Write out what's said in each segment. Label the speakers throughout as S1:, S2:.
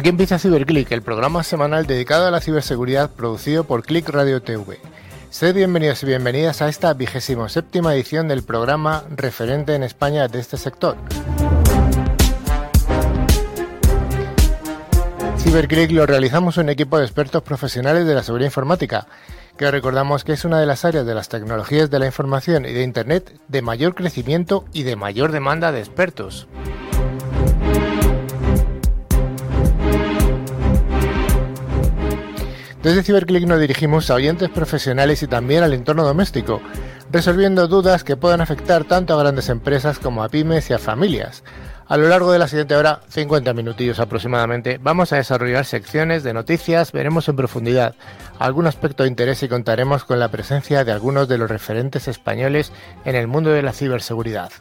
S1: Aquí empieza CiberClick, el programa semanal dedicado a la ciberseguridad producido por Click Radio TV. Sed bienvenidos y bienvenidas a esta vigésimo séptima edición del programa referente en España de este sector. CiberClick lo realizamos un equipo de expertos profesionales de la seguridad informática, que recordamos que es una de las áreas de las tecnologías de la información y de Internet de mayor crecimiento y de mayor demanda de expertos. Desde CiberClick nos dirigimos a oyentes profesionales y también al entorno doméstico, resolviendo dudas que puedan afectar tanto a grandes empresas como a pymes y a familias. A lo largo de la siguiente hora, 50 minutillos aproximadamente, vamos a desarrollar secciones de noticias, veremos en profundidad algún aspecto de interés y contaremos con la presencia de algunos de los referentes españoles en el mundo de la ciberseguridad.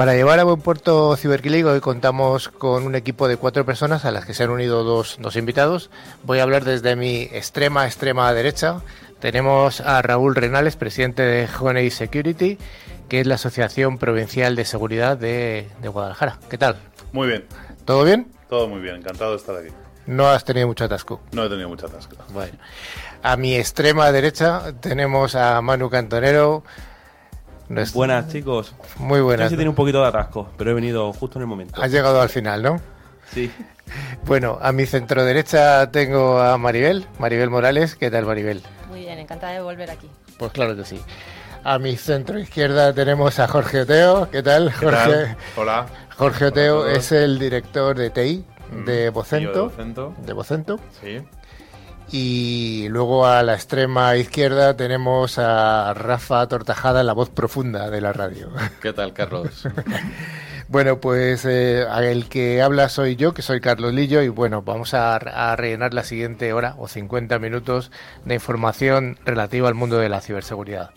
S1: Para llevar a buen puerto Ciberclick hoy contamos con un equipo de cuatro personas a las que se han unido dos, invitados. Voy a hablar desde mi extrema, extrema derecha. Tenemos a Raúl Renales, presidente de Honey Security, que es la Asociación Provincial de Seguridad de, de Guadalajara. ¿Qué tal?
S2: Muy bien.
S1: ¿Todo bien?
S2: Todo muy bien, encantado de estar aquí.
S1: ¿No has tenido mucho atasco?
S2: No he tenido mucho atasco.
S1: Bueno. A mi extrema derecha tenemos a Manu Cantonero,
S3: Buenas, chicos.
S1: Muy buenas.
S3: Casi tiene un poquito de atasco, pero he venido justo en el momento.
S1: Has llegado al final, ¿no?
S3: Sí.
S1: Bueno, a mi centro derecha tengo a Maribel, Maribel Morales. ¿Qué tal, Maribel?
S4: Muy bien, encantada de volver aquí.
S1: Pues claro que sí. A mi centro izquierda tenemos a Jorge Oteo. ¿Qué tal, Jorge?
S2: Hola.
S1: Jorge Oteo es el director de TI de Bocento.
S2: de Bocento.
S1: De Bocento.
S2: Sí.
S1: Y luego a la extrema izquierda tenemos a Rafa Tortajada, la voz profunda de la radio.
S5: ¿Qué tal, Carlos?
S1: bueno, pues eh, el que habla soy yo, que soy Carlos Lillo, y bueno, vamos a, a rellenar la siguiente hora o 50 minutos de información relativa al mundo de la ciberseguridad.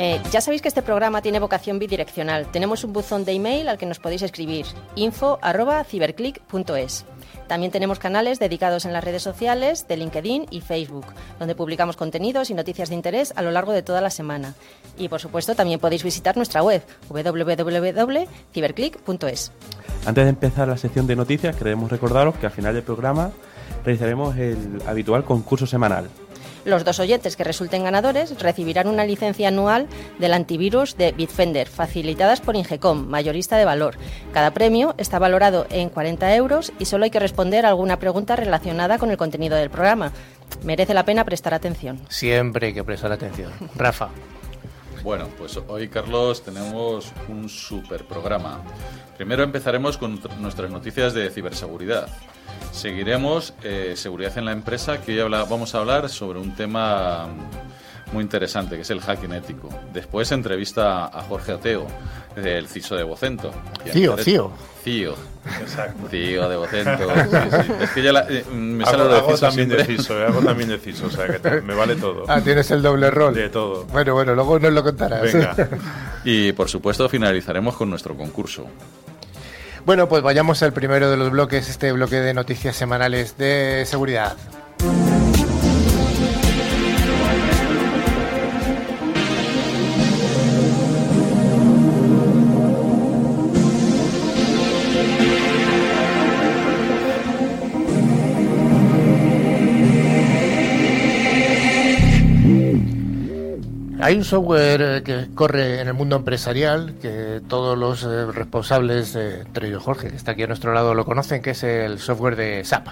S4: Eh, ya sabéis que este programa tiene vocación bidireccional. Tenemos un buzón de email al que nos podéis escribir info@ciberclick.es. También tenemos canales dedicados en las redes sociales de LinkedIn y Facebook, donde publicamos contenidos y noticias de interés a lo largo de toda la semana. Y por supuesto también podéis visitar nuestra web www.ciberclick.es.
S3: Antes de empezar la sección de noticias, queremos recordaros que al final del programa realizaremos el habitual concurso semanal
S4: los dos oyentes que resulten ganadores recibirán una licencia anual del antivirus de Bitfender, facilitadas por Ingecom, mayorista de valor. Cada premio está valorado en 40 euros y solo hay que responder alguna pregunta relacionada con el contenido del programa. Merece la pena prestar atención.
S1: Siempre hay que prestar atención. Rafa.
S5: Bueno, pues hoy, Carlos, tenemos un super programa. Primero empezaremos con nuestras noticias de ciberseguridad. Seguiremos eh, seguridad en la empresa, que hoy vamos a hablar sobre un tema muy interesante, que es el hacking ético. Después entrevista a Jorge Oteo, el CISO de Vocento.
S1: CIO, CIO.
S5: CIO.
S2: Exacto.
S5: CIO de Vocento. Es que ya
S2: eh, me sale hago, de CISO también de CISO, eh, hago también de CISO, o sea que me vale todo.
S1: Ah, tienes el doble rol.
S2: De todo.
S1: Bueno, bueno, luego nos lo contarás.
S2: Venga.
S5: Y por supuesto finalizaremos con nuestro concurso.
S1: Bueno, pues vayamos al primero de los bloques, este bloque de noticias semanales de seguridad. Hay un software eh, que corre en el mundo empresarial que todos los eh, responsables, entre ellos Jorge, que está aquí a nuestro lado, lo conocen, que es el software de SAP.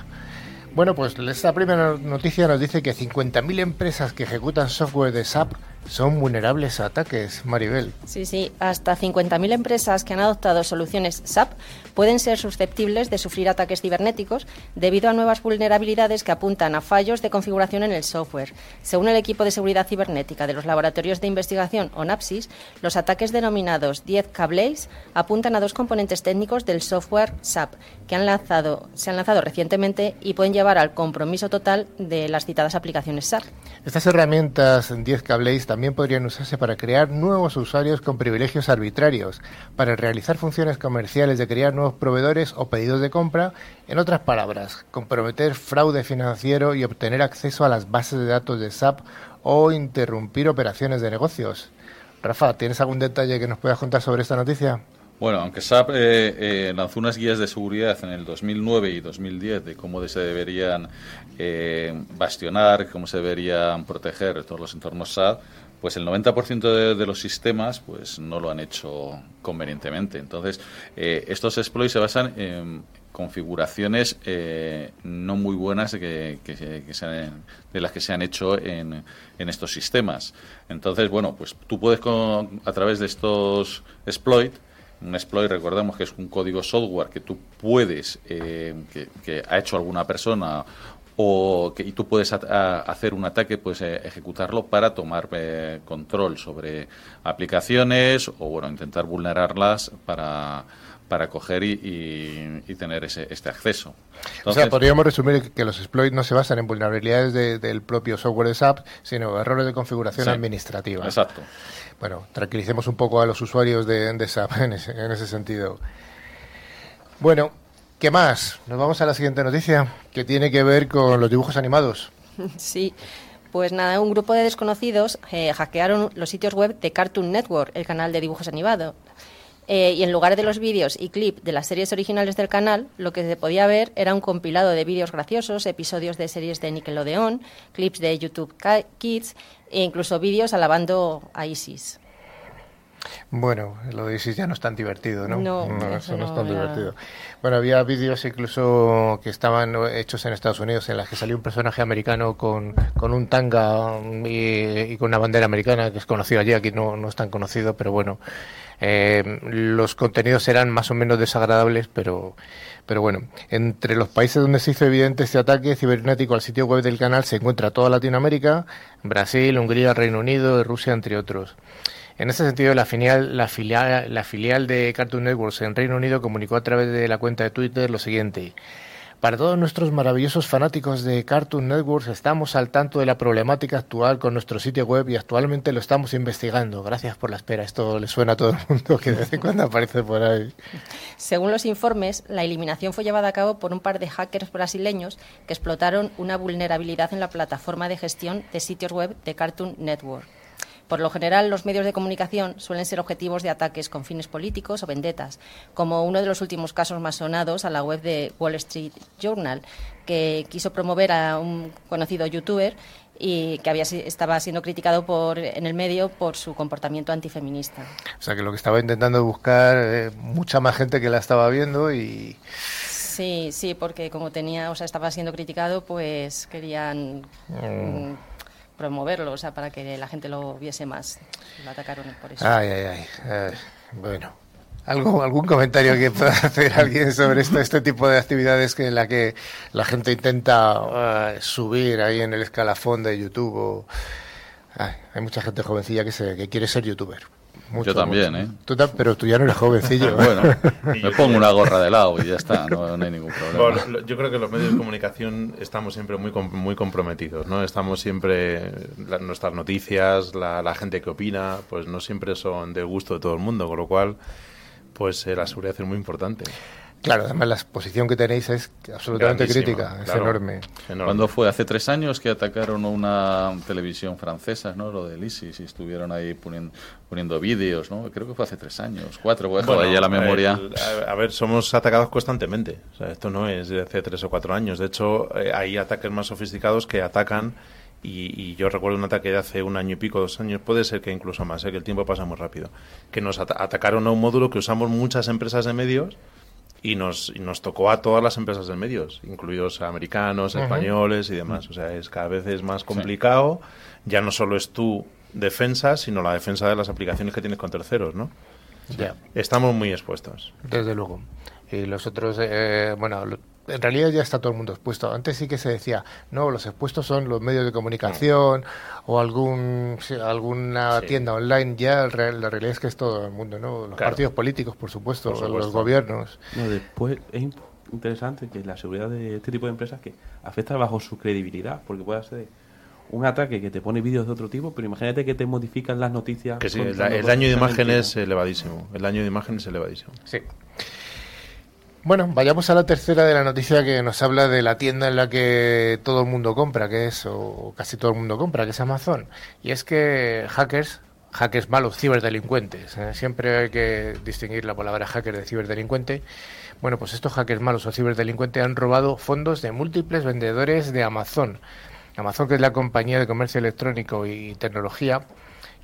S1: Bueno, pues esta primera noticia nos dice que 50.000 empresas que ejecutan software de SAP son vulnerables a ataques, Maribel.
S4: Sí, sí, hasta 50.000 empresas que han adoptado soluciones SAP pueden ser susceptibles de sufrir ataques cibernéticos debido a nuevas vulnerabilidades que apuntan a fallos de configuración en el software. Según el equipo de seguridad cibernética de los laboratorios de investigación ONAPSIS, los ataques denominados 10 Cablaze apuntan a dos componentes técnicos del software SAP que han lanzado, se han lanzado recientemente y pueden llevar al compromiso total de las citadas aplicaciones SAP.
S1: Estas herramientas 10 Cablaze también podrían usarse para crear nuevos usuarios con privilegios arbitrarios, para realizar funciones comerciales de crear nuevos proveedores o pedidos de compra, en otras palabras, comprometer fraude financiero y obtener acceso a las bases de datos de SAP o interrumpir operaciones de negocios. Rafa, ¿tienes algún detalle que nos puedas contar sobre esta noticia?
S5: Bueno, aunque SAP eh, eh, lanzó unas guías de seguridad en el 2009 y 2010 de cómo se deberían eh, bastionar, cómo se deberían proteger todos los entornos SAP, pues el 90% de, los sistemas pues no lo han hecho convenientemente. Entonces, estos exploits se basan en configuraciones no muy buenas de, que, de las que se han hecho en, en, estos sistemas. Entonces, bueno, pues tú puedes a través de estos exploits un exploit, recordemos que es un código software que tú puedes, eh, que, ha hecho alguna persona o que y tú puedes hacer un ataque, puedes eh, ejecutarlo para tomar eh, control sobre aplicaciones o bueno, intentar vulnerarlas para para coger y, tener ese, este acceso.
S1: o sea, podríamos resumir que los exploits no se basan en vulnerabilidades del propio software de SAP, sino errores de configuración administrativa.
S5: Exacto.
S1: Bueno, tranquilicemos un poco a los usuarios de, de SAP en ese, en ese sentido. Bueno, ¿qué más? Nos vamos a la siguiente noticia, que tiene que ver con los dibujos animados.
S4: Sí. Pues nada, un grupo de desconocidos eh, hackearon los sitios web de Cartoon Network, el canal de dibujos animados. Eh, y en lugar de los vídeos y clips de las series originales del canal, lo que se podía ver era un compilado de vídeos graciosos, episodios de series de Nickelodeon, clips de YouTube Kids e incluso vídeos alabando a ISIS.
S1: Bueno, lo de ISIS ya no es tan divertido, ¿no?
S4: No,
S1: eso, no, es tan divertido. Bueno, había vídeos incluso que estaban hechos en Estados Unidos en las que salió un personaje americano con, con un tanga y, con una bandera americana que es conocido allí, aquí no, no es tan conocido, pero bueno, eh, los contenidos eran más o menos desagradables, pero, pero bueno, entre los países donde se hizo evidente este ataque cibernético al sitio web del canal se encuentra toda Latinoamérica, Brasil, Hungría, Reino Unido, Rusia, entre otros. En ese sentido, la filial, la, filial, la filial de Cartoon Networks en Reino Unido comunicó a través de la cuenta de Twitter lo siguiente. Para todos nuestros maravillosos fanáticos de Cartoon Networks, estamos al tanto de la problemática actual con nuestro sitio web y actualmente lo estamos investigando. Gracias por la espera. Esto le suena a todo el mundo que de vez en cuando aparece por ahí.
S4: Según los informes, la eliminación fue llevada a cabo por un par de hackers brasileños que explotaron una vulnerabilidad en la plataforma de gestión de sitios web de Cartoon Network. Por lo general, los medios de comunicación suelen ser objetivos de ataques con fines políticos o vendetas, como uno de los últimos casos más sonados a la web de Wall Street Journal, que quiso promover a un conocido youtuber y que había, estaba siendo criticado por, en el medio por su comportamiento antifeminista.
S1: O sea, que lo que estaba intentando buscar, eh, mucha más gente que la estaba viendo y...
S4: Sí, sí, porque como tenía, o sea, estaba siendo criticado, pues querían... Mm. Promoverlo, o sea, para que la gente lo viese más. Lo atacaron por eso.
S1: Ay, ay, ay. bueno. ¿Algo, ¿Algún comentario que pueda hacer alguien sobre esto, este tipo de actividades que en la que la gente intenta uh, subir ahí en el escalafón de YouTube? O... hay mucha gente jovencilla que, se, que quiere ser youtuber.
S5: Yo también, ¿eh?
S1: pero tú ya no eres jovencillo.
S5: bueno, me pongo una gorra de lado y ya está, no, hay ningún problema.
S2: yo creo que los medios de comunicación estamos siempre muy, muy comprometidos, ¿no? Estamos siempre, nuestras noticias, la, la, gente que opina, pues no siempre son de gusto de todo el mundo, con lo cual, pues eh, la seguridad es muy importante.
S1: Claro, además la exposición que tenéis es absolutamente crítica, es enorme.
S5: ¿Cuándo fue? Hace tres años que atacaron una televisión francesa, ¿no? Lo del ISIS, y estuvieron ahí poniendo, poniendo vídeos, ¿no? Creo que fue hace tres años, cuatro, voy a ya la memoria.
S2: a ver, somos atacados constantemente. O sea, esto no es de hace tres o cuatro años. De hecho, eh, hay ataques más sofisticados que atacan y, yo recuerdo un ataque de hace un año y pico, dos años, puede ser que incluso más, ¿eh? que el tiempo pasa muy rápido, que nos atacaron a un módulo que usamos muchas empresas de medios y nos, nos tocó a todas las empresas de medios, incluidos americanos, españoles y demás. O sea, es cada vez es más complicado. Ya no solo es tu defensa, sino la defensa de las aplicaciones que tienes con terceros, ¿no? Ya. Estamos muy expuestos.
S1: Desde luego. Y los otros, eh, bueno, en realidad ya está todo el mundo expuesto. Antes sí que se decía, no, los expuestos son los medios de comunicación o algún alguna tienda online. Ya la realidad es que es todo el mundo, ¿no? Los partidos políticos, por supuesto, los gobiernos.
S3: No, después es interesante que la seguridad de este tipo de empresas que afecta bajo su credibilidad, porque puede ser un ataque que te pone vídeos de otro tipo, pero imagínate que te modifican las noticias.
S2: Que sí, el, daño de imagen es elevadísimo. El daño de imagen es elevadísimo.
S1: Sí. Bueno, vayamos a la tercera de la noticia que nos habla de la tienda en la que todo el mundo compra, que es, o casi todo el mundo compra, que es Amazon. Y es que hackers hackers malos, ciberdelincuentes. ¿eh? Siempre hay que distinguir la palabra hacker de ciberdelincuente. Bueno, pues estos hackers malos o ciberdelincuentes han robado fondos de múltiples vendedores de Amazon. Amazon, que es la compañía de comercio electrónico y tecnología,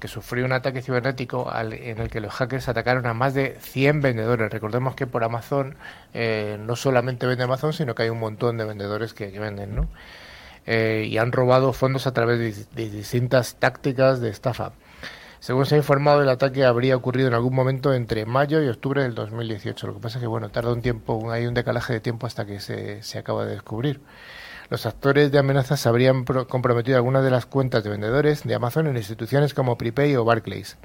S1: que sufrió un ataque cibernético en el que los hackers atacaron a más de 100 vendedores. Recordemos que por Amazon eh, no solamente vende Amazon, sino que hay un montón de vendedores que, venden, ¿no? Eh, y han robado fondos a través de distintas tácticas de estafa. Según se ha informado, el ataque habría ocurrido en algún momento entre mayo y octubre del 2018. Lo que pasa es que, bueno, tarda un tiempo, hay un decalaje de tiempo hasta que se, se acaba de descubrir. Los actores de amenazas habrían comprometido algunas de las cuentas de vendedores de Amazon en instituciones como Prepay o Barclays.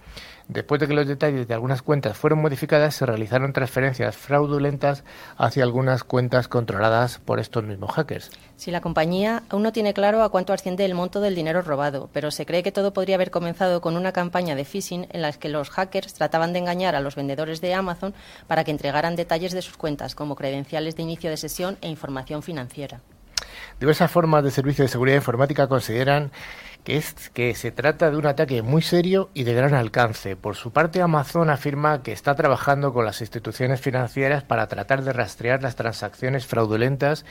S1: Después de que los detalles de algunas cuentas fueron modificadas, se realizaron transferencias fraudulentas hacia algunas cuentas controladas por estos mismos hackers.
S4: Si la compañía aún no tiene claro a cuánto asciende el monto del dinero robado, pero se cree que todo podría haber comenzado con una campaña de phishing en la que los hackers trataban de engañar a los vendedores de Amazon para que entregaran detalles de sus cuentas, como credenciales de inicio de sesión e información financiera.
S1: Diversas formas de servicio de seguridad informática consideran que, es, que se trata de un ataque muy serio y de gran alcance. Por su parte, Amazon afirma que está trabajando con las instituciones financieras para tratar de rastrear las transacciones fraudulentas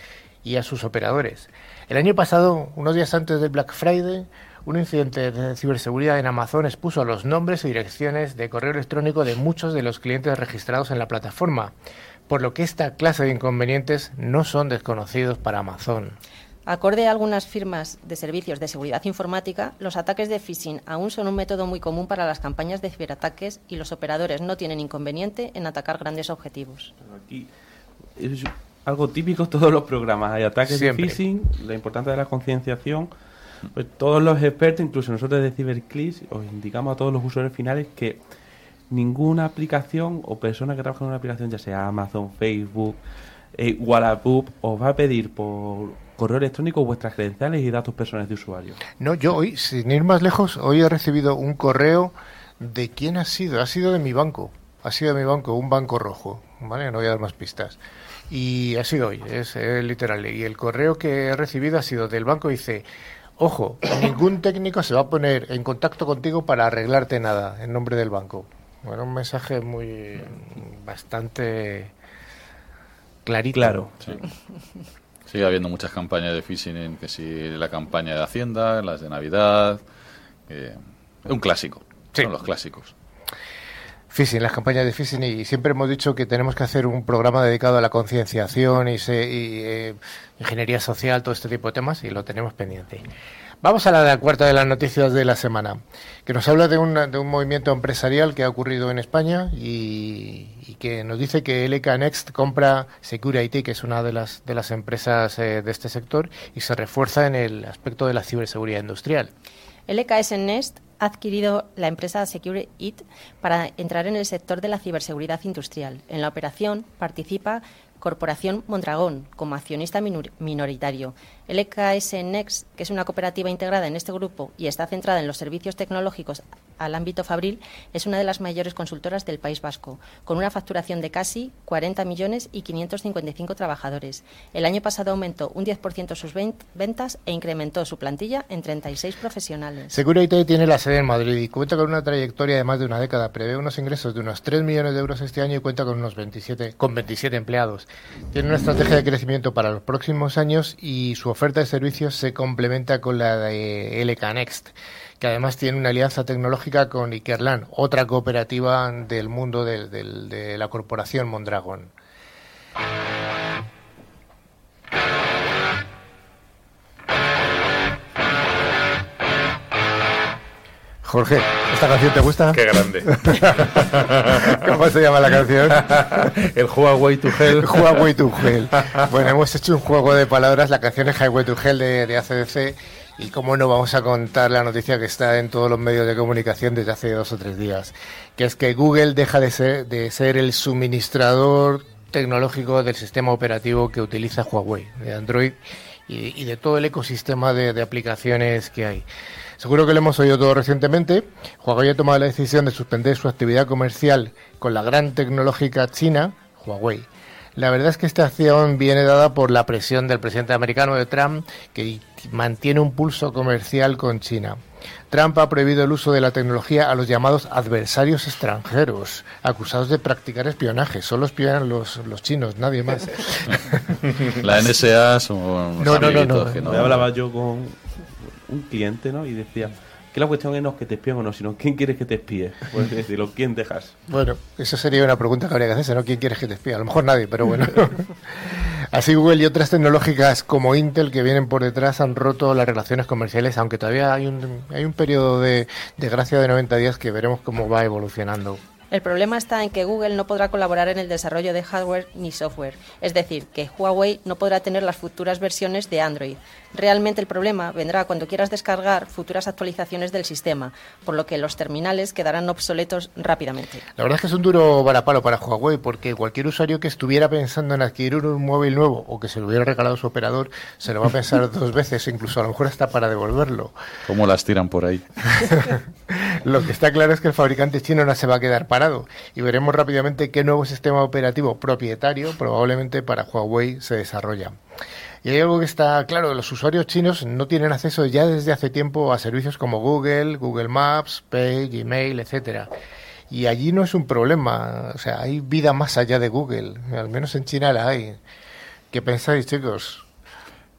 S1: y a sus operadores. El año pasado, unos días antes del Black Friday, un incidente de ciberseguridad en Amazon expuso los nombres y direcciones de correo electrónico de muchos de los clientes registrados en la plataforma por lo que esta clase de inconvenientes no son desconocidos para Amazon.
S4: Acorde a algunas firmas de servicios de seguridad informática, los ataques de phishing aún son un método muy común para las campañas de ciberataques y los operadores no tienen inconveniente en atacar grandes objetivos.
S3: Aquí es algo típico todos los programas. Hay ataques de phishing, la importancia de la concienciación. Pues todos los expertos, incluso nosotros de CyberClick, os indicamos a todos los usuarios finales que ninguna aplicación o persona que trabaja en una aplicación, ya sea Amazon, Facebook, eh, Wallapop, os va a pedir por correo electrónico vuestras credenciales y datos personales de usuario.
S1: No, yo hoy, sin ir más lejos, hoy he recibido un correo de quién ha sido. Ha sido de mi banco. Ha sido de mi banco, un banco rojo. ¿Vale? No voy a dar más pistas. Y ha sido hoy, es, literal. Y el correo que he recibido ha sido del banco. Dice: Ojo, ningún técnico se va a poner en contacto contigo para arreglarte nada en nombre del banco. Bueno, un mensaje muy bastante clarito.
S3: Claro.
S5: Sigue habiendo muchas campañas de phishing, en que si la campaña de Hacienda, las de Navidad. es un clásico. Son los clásicos.
S1: Phishing, las campañas de phishing, y siempre hemos dicho que tenemos que hacer un programa dedicado a la concienciación y, eh, ingeniería social, todo este tipo de temas, y lo tenemos pendiente. Vamos a la cuarta de las noticias de la semana, que nos habla de un, de un movimiento empresarial que ha ocurrido en España y, que nos dice que LK Next compra Security, que es una de las, de las empresas eh, de este sector, y se refuerza en el aspecto de la ciberseguridad industrial.
S4: LKS Next ha adquirido la empresa SecureIT para entrar en el sector de la ciberseguridad industrial. En la operación participa Corporación Mondragón como accionista minoritario. LKS Next, que es una cooperativa integrada en este grupo y está centrada en los servicios tecnológicos al ámbito fabril, es una de las mayores consultoras del País Vasco, con una facturación de casi 40 millones y 555 trabajadores. El año pasado aumentó un 10% sus ventas e incrementó su plantilla en 36 profesionales.
S1: Security tiene la sede en Madrid y cuenta con una trayectoria de más de una década. Prevé unos ingresos de unos 3 millones de euros este año y cuenta con unos 27, con 27 empleados. Tiene una estrategia de crecimiento para los próximos años y su oferta de servicios se complementa con la de LK Next que además tiene una alianza tecnológica con Ikerlan, otra cooperativa del mundo de, la corporación Mondragón. Jorge, ¿esta canción te gusta?
S2: Qué grande.
S1: ¿Cómo se llama la canción?
S2: El Huawei to Hell.
S1: Huawei to Hell. Bueno, hemos hecho un juego de palabras. La canción es Highway to Hell de, de ACDC y cómo no vamos a contar la noticia que está en todos los medios de comunicación desde hace dos o tres días, que es que Google deja de ser, de ser el suministrador tecnológico del sistema operativo que utiliza Huawei, de Android y, de todo el ecosistema de, de, aplicaciones que hay. Seguro que lo hemos oído todo recientemente. Huawei ha tomado la decisión de suspender su actividad comercial con la gran tecnológica china, Huawei La verdad es que esta acción viene dada por la presión del presidente americano de Trump, que mantiene un pulso comercial con China. Trump ha prohibido el uso de la tecnología a los llamados adversarios extranjeros, acusados de practicar espionaje. Solo espían los, los chinos, nadie más.
S5: la NSA son
S1: no, no, no, no,
S3: no. hablaba yo con un cliente, ¿no? Y decía que la cuestión no es que te espíen o no, sino quién quieres que te espíe. Puedes decirlo, ¿quién dejas?
S1: Bueno, eso sería una pregunta que habría que hacerse, ¿no? ¿Quién quieres que te espíe? A lo mejor nadie, pero bueno. Así Google y otras tecnológicas como Intel que vienen por detrás han roto las relaciones comerciales, aunque todavía hay un, hay un periodo de, de gracia de 90 días que veremos cómo va evolucionando.
S4: El problema está en que Google no podrá colaborar en el desarrollo de hardware ni software, es decir, que Huawei no podrá tener las futuras versiones de Android. Realmente el problema vendrá cuando quieras descargar futuras actualizaciones del sistema, por lo que los terminales quedarán obsoletos rápidamente.
S1: La verdad es que es un duro varapalo para Huawei, porque cualquier usuario que estuviera pensando en adquirir un móvil nuevo o que se lo hubiera regalado su operador, se lo va a pensar dos veces, incluso a lo mejor hasta para devolverlo.
S5: ¿Cómo las tiran por ahí?
S1: lo que está claro es que el fabricante chino no se va a quedar y veremos rápidamente qué nuevo sistema operativo propietario probablemente para Huawei se desarrolla. Y hay algo que está claro, los usuarios chinos no tienen acceso ya desde hace tiempo a servicios como Google, Google Maps, Pay, Gmail, etcétera. Y allí no es un problema, o sea, hay vida más allá de Google, al menos en China la hay. ¿Qué pensáis, chicos?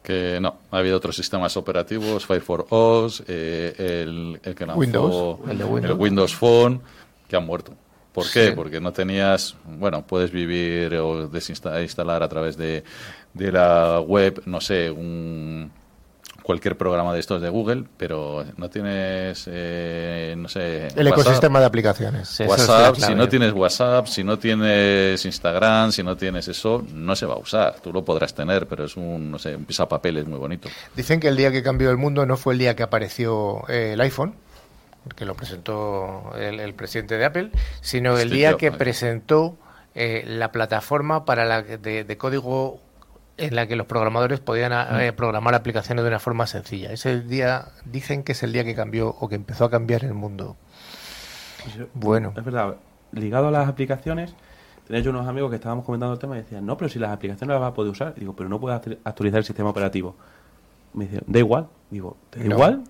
S5: que no, ha habido otros sistemas operativos, Fire for OS, eh, el, que lanzó
S1: Windows, el,
S5: Windows. el, Windows. Phone, que han muerto. ¿Por qué? Porque no tenías, bueno, puedes vivir o desinstalar a través de, de la web, no sé, un cualquier programa de estos de Google, pero no tienes, eh, no sé...
S1: El ecosistema de aplicaciones.
S5: WhatsApp, si no tienes WhatsApp, si no tienes Instagram, si no tienes eso, no se va a usar. Tú lo podrás tener, pero es un, no sé, un pisapapeles muy bonito.
S1: Dicen que el día que cambió el mundo no fue el día que apareció eh, el iPhone, que lo presentó el, presidente de Apple, sino el día que presentó eh, la plataforma para la de, de código en la que los programadores podían ah, eh, programar aplicaciones de una forma sencilla. Ese día dicen que es el día que cambió o que empezó a cambiar el mundo. bueno.
S3: Es verdad, ligado a las aplicaciones, tenía yo unos amigos que estábamos comentando el tema y decían, no, pero si las aplicaciones las vas a poder usar. digo, pero no puedes actualizar el sistema operativo. Me dicen, da igual. Digo, ¿da igual?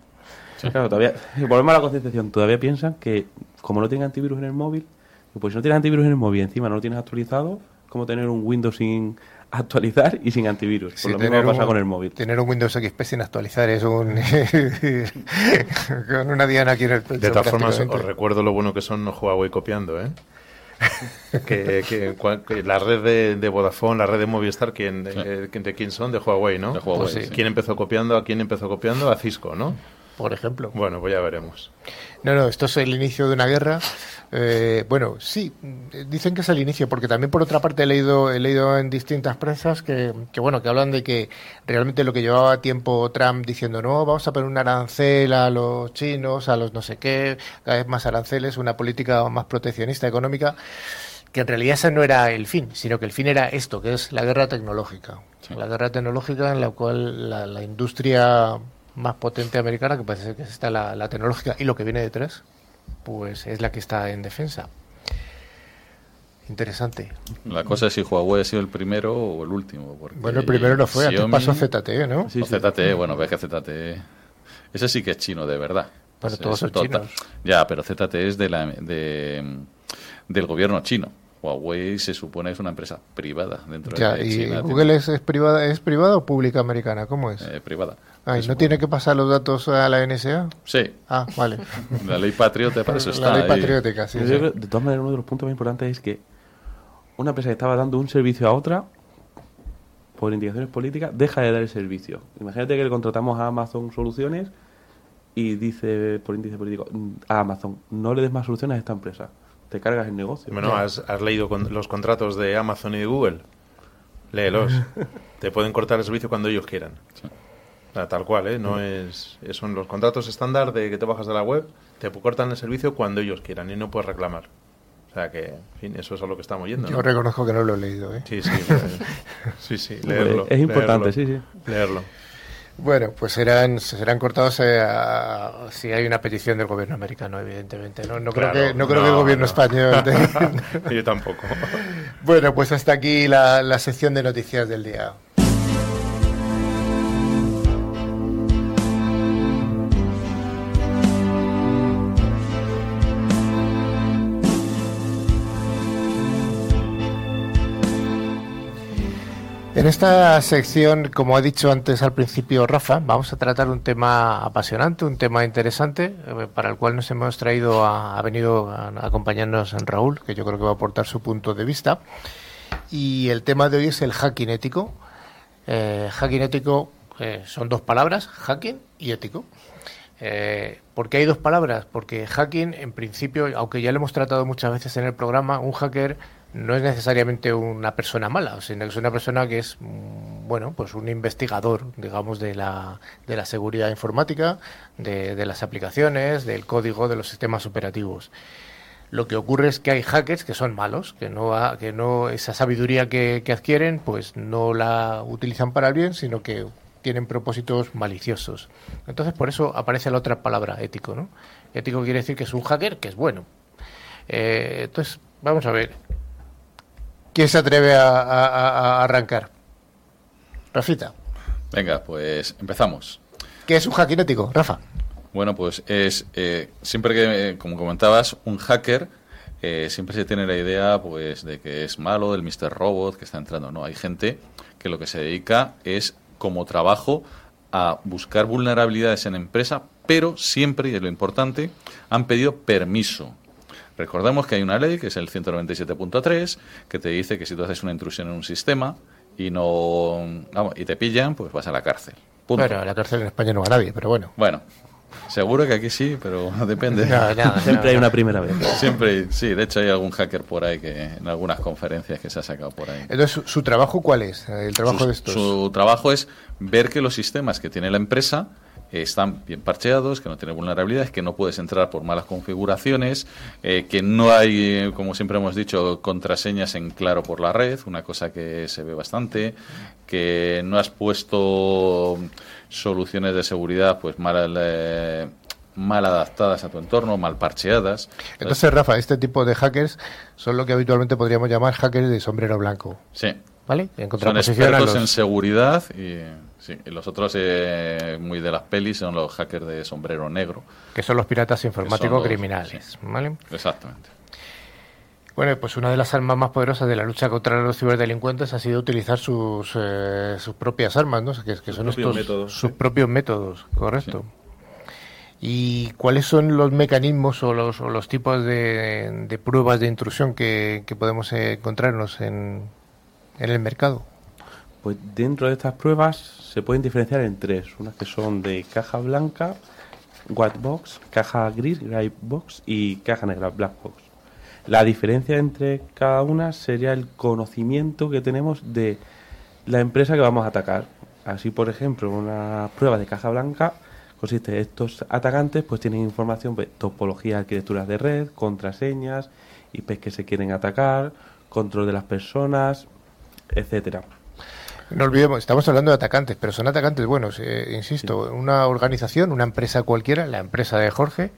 S3: Claro, todavía, volvemos a la concienciación, todavía piensan que como no tienen antivirus en el móvil, pues si no tienes antivirus en el móvil encima no lo tienes actualizado, como tener un Windows sin actualizar y sin antivirus. Por lo mismo pasa con el móvil.
S1: Tener un Windows XP sin actualizar es un. con una diana aquí en el
S2: De todas formas, os recuerdo lo bueno que son los Huawei copiando, ¿eh? que, la red de, Vodafone, la red de Movistar, ¿quién, eh, de quién son? De Huawei, ¿no?
S5: Pues
S2: ¿Quién empezó copiando? ¿A quién empezó copiando? A Cisco, ¿no?
S1: Por ejemplo.
S2: Bueno, pues ya veremos.
S1: No, no, esto es el inicio de una guerra eh, bueno, sí, dicen que es el inicio, porque también por otra parte he leído, he leído en distintas prensas que, bueno, que hablan de que realmente lo que llevaba tiempo Trump diciendo no, vamos a poner un arancel a los chinos, a los no sé qué, cada vez más aranceles, una política más proteccionista económica, que en realidad ese no era el fin, sino que el fin era esto, que es la guerra tecnológica. La guerra tecnológica en la cual la, industria más potente americana, que parece que es esta la, la tecnológica y lo que viene detrás, pues es la que está en defensa. Interesante.
S5: La cosa es si Huawei ha sido el primero o el último.
S1: bueno, el primero no fue, antes pasó ZTE, ¿no?
S5: Sí, ZTE, bueno, ves que ZTE... Ese sí que es chino, de verdad.
S1: Pero todos son chinos.
S5: Ya, pero ZTE es de la, de, del gobierno chino. Huawei se supone es una empresa privada dentro de
S1: China. ¿Y Google es, privada, es privada o pública americana? ¿Cómo es?
S5: Eh, privada.
S1: Ah, ¿No tiene que pasar los datos a la NSA?
S5: Sí.
S1: Ah, vale.
S5: La ley patriota para eso está.
S1: La ley patriótica, sí,
S3: De todas maneras, uno de los puntos más importantes es que una empresa que estaba dando un servicio a otra, por indicaciones políticas, deja de dar el servicio. Imagínate que le contratamos a Amazon Soluciones y dice por índice político a Amazon, no le des más soluciones a esta empresa. Te cargas el negocio.
S2: Bueno, ¿has, has leído los contratos de Amazon y de Google? Léelos. Te pueden cortar el servicio cuando ellos quieran. Sí tal cual, ¿eh? No mm. es, son los contratos estándar de que te bajas de la web, te cortan el servicio cuando ellos quieran y no puedes reclamar. O sea que, en fin, eso es a lo que estamos yendo.
S1: Yo reconozco que no lo he leído, ¿eh?
S2: Sí, sí, sí, sí, leerlo.
S3: Es importante, sí, sí.
S2: Leerlo.
S1: Bueno, pues serán serán cortados eh, si hay una petición del gobierno americano, evidentemente. No, no creo que no creo que el gobierno español.
S2: Yo tampoco.
S1: Bueno, pues hasta aquí la, la sección de noticias del día. En esta sección, como ha dicho antes al principio Rafa, vamos a tratar un tema apasionante, un tema interesante, eh, para el cual nos hemos traído, a, ha venido a, acompañarnos Raúl, que yo creo que va a aportar su punto de vista. Y el tema de hoy es el hacking ético. Eh, hacking ético eh, son dos palabras, hacking y ético. Eh, ¿Por qué hay dos palabras? Porque hacking, en principio, aunque ya lo hemos tratado muchas veces en el programa, un hacker no es necesariamente una persona mala, sino que es una persona que es, mm, bueno, pues un investigador, digamos, de la, de la seguridad informática, de, las aplicaciones, del código, de los sistemas operativos. Lo que ocurre es que hay hackers que son malos, que no, que no esa sabiduría que, que adquieren, pues no la utilizan para el bien, sino que tienen propósitos maliciosos. Entonces, por eso aparece la otra palabra, ético, ¿no? Ético quiere decir que es un hacker que es bueno. Eh, entonces, vamos a ver, ¿Quién se atreve a, arrancar? Rafita.
S5: Venga, pues empezamos.
S1: ¿Qué es un hacker ético, Rafa?
S5: Bueno, pues es, eh, siempre que, eh, como comentabas, un hacker eh, siempre se tiene la idea pues de que es malo, del Mr. Robot que está entrando. No, hay gente que lo que se dedica es como trabajo a buscar vulnerabilidades en empresa, pero siempre, y es lo importante, han pedido permiso Recordemos que hay una ley, que es el 197.3, que te dice que si tú haces una intrusión en un sistema y no vamos, y te pillan, pues vas a la cárcel.
S1: Punto. Bueno, a la cárcel en España no va nadie, pero bueno.
S5: Bueno, seguro que aquí sí, pero depende.
S3: siempre hay una primera vez.
S5: Siempre, sí, de hecho hay algún hacker por ahí que en algunas conferencias que se ha sacado por ahí.
S1: Entonces, ¿su, trabajo cuál es? El trabajo de estos.
S5: Su trabajo es ver que los sistemas que tiene la empresa están bien parcheados, que no tienen vulnerabilidades, que no puedes entrar por malas configuraciones, eh, que no hay, como siempre hemos dicho, contraseñas en claro por la red, una cosa que se ve bastante, que no has puesto soluciones de seguridad pues mal, eh, mal adaptadas a tu entorno, mal parcheadas.
S1: Entonces, Rafa, este tipo de hackers son lo que habitualmente podríamos llamar hackers de sombrero blanco.
S5: Sí.
S1: ¿Vale?
S5: son expertos en seguridad y Sí, y los otros eh, muy de las pelis son los hackers de sombrero negro.
S1: Que son los piratas informáticos criminales, ¿vale?
S5: Exactamente.
S1: Bueno, pues una de las armas más poderosas de la lucha contra los ciberdelincuentes ha sido utilizar sus, eh, sus propias armas, ¿no? Que, que son estos, métodos, sus propios métodos, correcto. ¿Y cuáles son los mecanismos o los, o los tipos de, de, pruebas de intrusión que, que podemos encontrarnos en, en el mercado?
S3: Pues dentro de estas pruebas se pueden diferenciar en tres. Unas que son de caja blanca, white box, caja gris, gray box y caja negra, black box. La diferencia entre cada una sería el conocimiento que tenemos de la empresa que vamos a atacar. Así, por ejemplo, una prueba de caja blanca consiste estos atacantes pues tienen información de topología, arquitecturas de red, contraseñas, IPs que se quieren atacar, control de las personas, etcétera.
S1: No olvidemos, estamos hablando de atacantes, pero son atacantes buenos. Eh, insisto, una organización, una empresa cualquiera, la empresa de Jorge,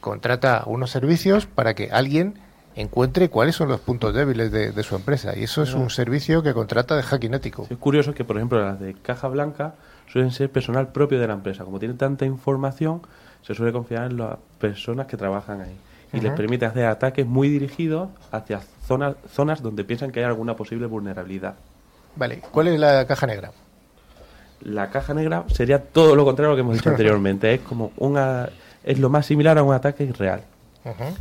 S1: contrata unos servicios para que alguien encuentre cuáles son los puntos débiles de, su empresa. Y eso es un servicio que contrata de hacking ético.
S3: es curioso que, por ejemplo, las de Caja Blanca suelen ser personal propio de la empresa. Como tienen tanta información, se suele confiar en las personas que trabajan ahí. Y les permite hacer ataques muy dirigidos hacia zonas, zonas donde piensan que hay alguna posible vulnerabilidad.
S1: Vale, ¿cuál es la caja negra?
S3: La caja negra sería todo lo contrario a lo que hemos dicho anteriormente. Es como una, es lo más similar a un ataque real.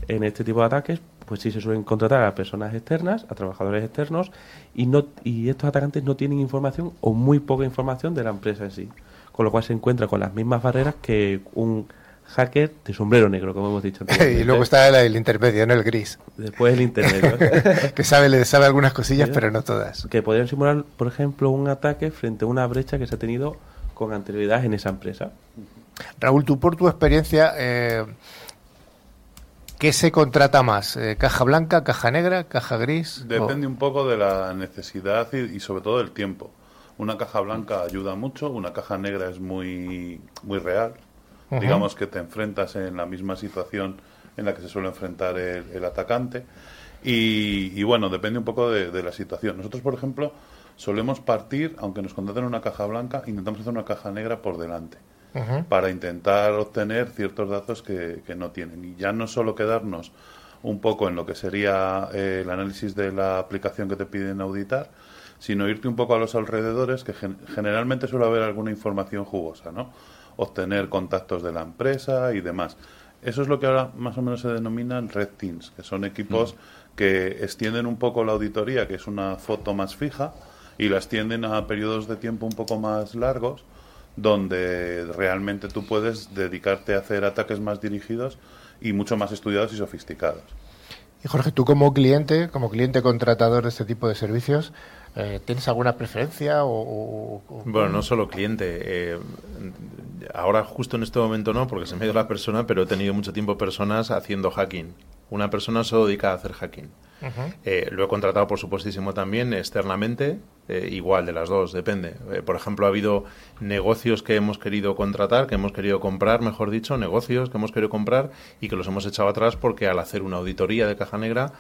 S3: En este tipo de ataques, pues sí se suelen contratar a personas externas, a trabajadores externos, y no y estos atacantes no tienen información o muy poca información de la empresa en sí, con lo cual se encuentra con las mismas barreras que un hacker de sombrero negro, como hemos dicho
S1: antes. y luego está el, intermedio, ¿no? El gris.
S3: Después el intermedio.
S1: que sabe, le sabe algunas cosillas, pero no todas.
S3: Que podrían simular, por ejemplo, un ataque frente a una brecha que se ha tenido con anterioridad en esa empresa.
S1: Raúl, tú por tu experiencia, eh, ¿qué se contrata más? Eh, ¿Caja blanca, caja negra, caja gris?
S2: Depende un poco de la necesidad y, y sobre todo del tiempo.
S6: Una caja blanca ayuda mucho, una caja negra es muy, muy real. Digamos que te enfrentas en la misma situación en la que se suele enfrentar el, atacante. Y, bueno, depende un poco de, la situación. Nosotros, por ejemplo, solemos partir, aunque nos contraten una caja blanca, intentamos hacer una caja negra por delante. para intentar obtener ciertos datos que, que, no tienen. Y ya no solo quedarnos un poco en lo que sería eh, el análisis de la aplicación que te piden auditar, sino irte un poco a los alrededores, que generalmente suele haber alguna información jugosa, ¿no? Obtener contactos de la empresa y demás. Eso es lo que ahora más o menos se denominan red teams, que son equipos mm. que extienden un poco la auditoría, que es una foto más fija, y la extienden a periodos de tiempo un poco más largos, donde realmente tú puedes dedicarte a hacer ataques más dirigidos y mucho más estudiados y sofisticados.
S1: Y Jorge, tú como cliente, como cliente contratador de este tipo de servicios, eh, ¿tienes alguna preferencia? O,
S2: Bueno, no solo cliente. Eh, ahora justo en este momento no, porque se me ha ido la persona, pero he tenido mucho tiempo personas haciendo hacking. Una persona solo dedica a hacer hacking. Eh, lo he contratado, por supuestísimo, también externamente, eh, igual de las dos, depende. Eh, por ejemplo, ha habido negocios que hemos querido contratar, que hemos querido comprar, mejor dicho, negocios que hemos querido comprar y que los hemos echado atrás porque al hacer una auditoría de caja negra,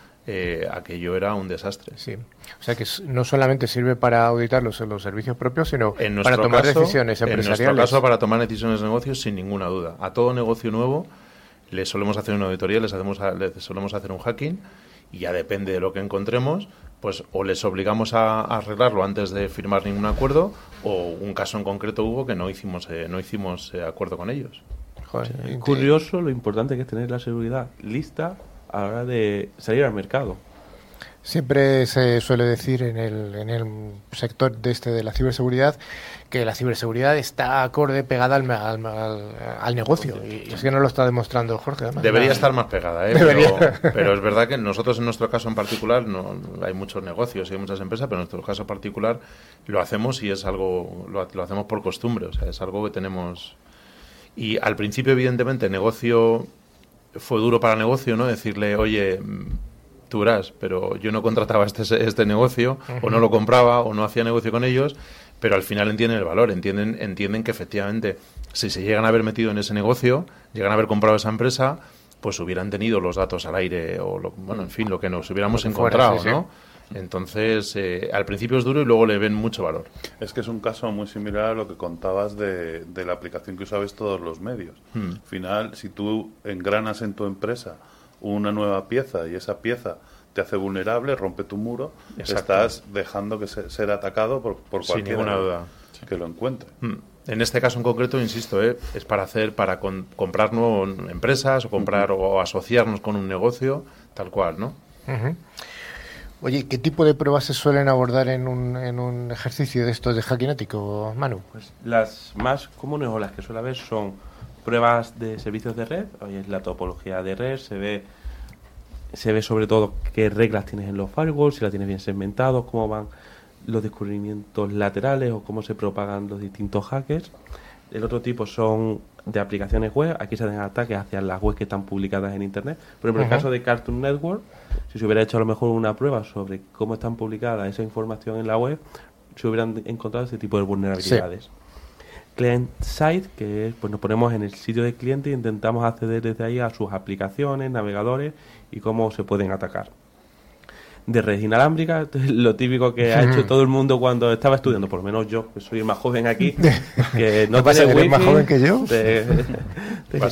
S2: aquello era un desastre.
S1: Sí. O sea que no solamente sirve para auditar los, los servicios propios, sino para tomar decisiones empresariales.
S2: En nuestro caso, para tomar decisiones de negocios, sin ninguna duda. A todo negocio nuevo le solemos hacer una auditoría, les, hacemos, les solemos hacer un hacking y ya depende de lo que encontremos, pues o les obligamos a, arreglarlo antes de firmar ningún acuerdo o un caso en concreto hubo que no hicimos eh, no hicimos eh, acuerdo con ellos.
S3: curioso lo importante que es tener la seguridad lista a la hora de salir al mercado.
S1: Siempre se suele decir en el, en el sector de este de la ciberseguridad que la ciberseguridad está acorde, pegada al, al, negocio. Y es que no lo está demostrando Jorge.
S2: Debería estar más pegada, ¿eh? Pero, es verdad que nosotros en nuestro caso en particular no hay muchos negocios y hay muchas empresas, pero en nuestro caso particular lo hacemos y es algo, lo, lo hacemos por costumbre, o sea, es algo que tenemos... Y al principio, evidentemente, negocio fue duro para negocio, ¿no? Decirle, oye pero yo no contrataba este, este negocio, o no lo compraba, o no hacía negocio con ellos, pero al final entienden el valor, entienden, entienden que efectivamente, si se llegan a haber metido en ese negocio, llegan a haber comprado esa empresa, pues hubieran tenido los datos al aire, o lo, bueno, en fin, lo que nos hubiéramos encontrado, ¿no? Entonces, eh, al principio es duro y luego le ven mucho valor.
S6: Es que es un caso muy similar a lo que contabas de, la aplicación que usabas todos los medios. Hmm. Al final, si tú engranas en tu empresa una nueva pieza y esa pieza te hace vulnerable, rompe tu muro, estás dejando que se, ser atacado por, por cualquiera
S2: duda.
S6: que lo encuentre.
S2: Mm. En este caso en concreto, insisto, ¿eh? es para hacer, para comprar nuevas empresas o comprar o asociarnos con un negocio, tal cual, ¿no?
S1: Oye, ¿qué tipo de pruebas se suelen abordar en un, en un ejercicio de estos de hacking ético, Manu?
S3: Pues las más comunes o las que suele haber son pruebas de servicios de red, hoy es la topología de red, se ve se ve sobre todo qué reglas tienes en los firewalls, si la tienes bien segmentado, cómo van los descubrimientos laterales o cómo se propagan los distintos hackers. El otro tipo son de aplicaciones web. Aquí se hacen ataques hacia las webs que están publicadas en Internet. Por ejemplo, en el caso de Cartoon Network, si se hubiera hecho a lo mejor una prueba sobre cómo están publicadas esa información en la web, se hubieran encontrado ese tipo de vulnerabilidades client side, que es, pues nos ponemos en el sitio del cliente e intentamos acceder desde ahí a sus aplicaciones, navegadores y cómo se pueden atacar. De red inalámbrica, lo típico que ha hecho todo el mundo cuando estaba estudiando, por lo menos yo, que soy el más joven aquí, que no
S1: tiene wifi, más joven que yo?
S3: Te,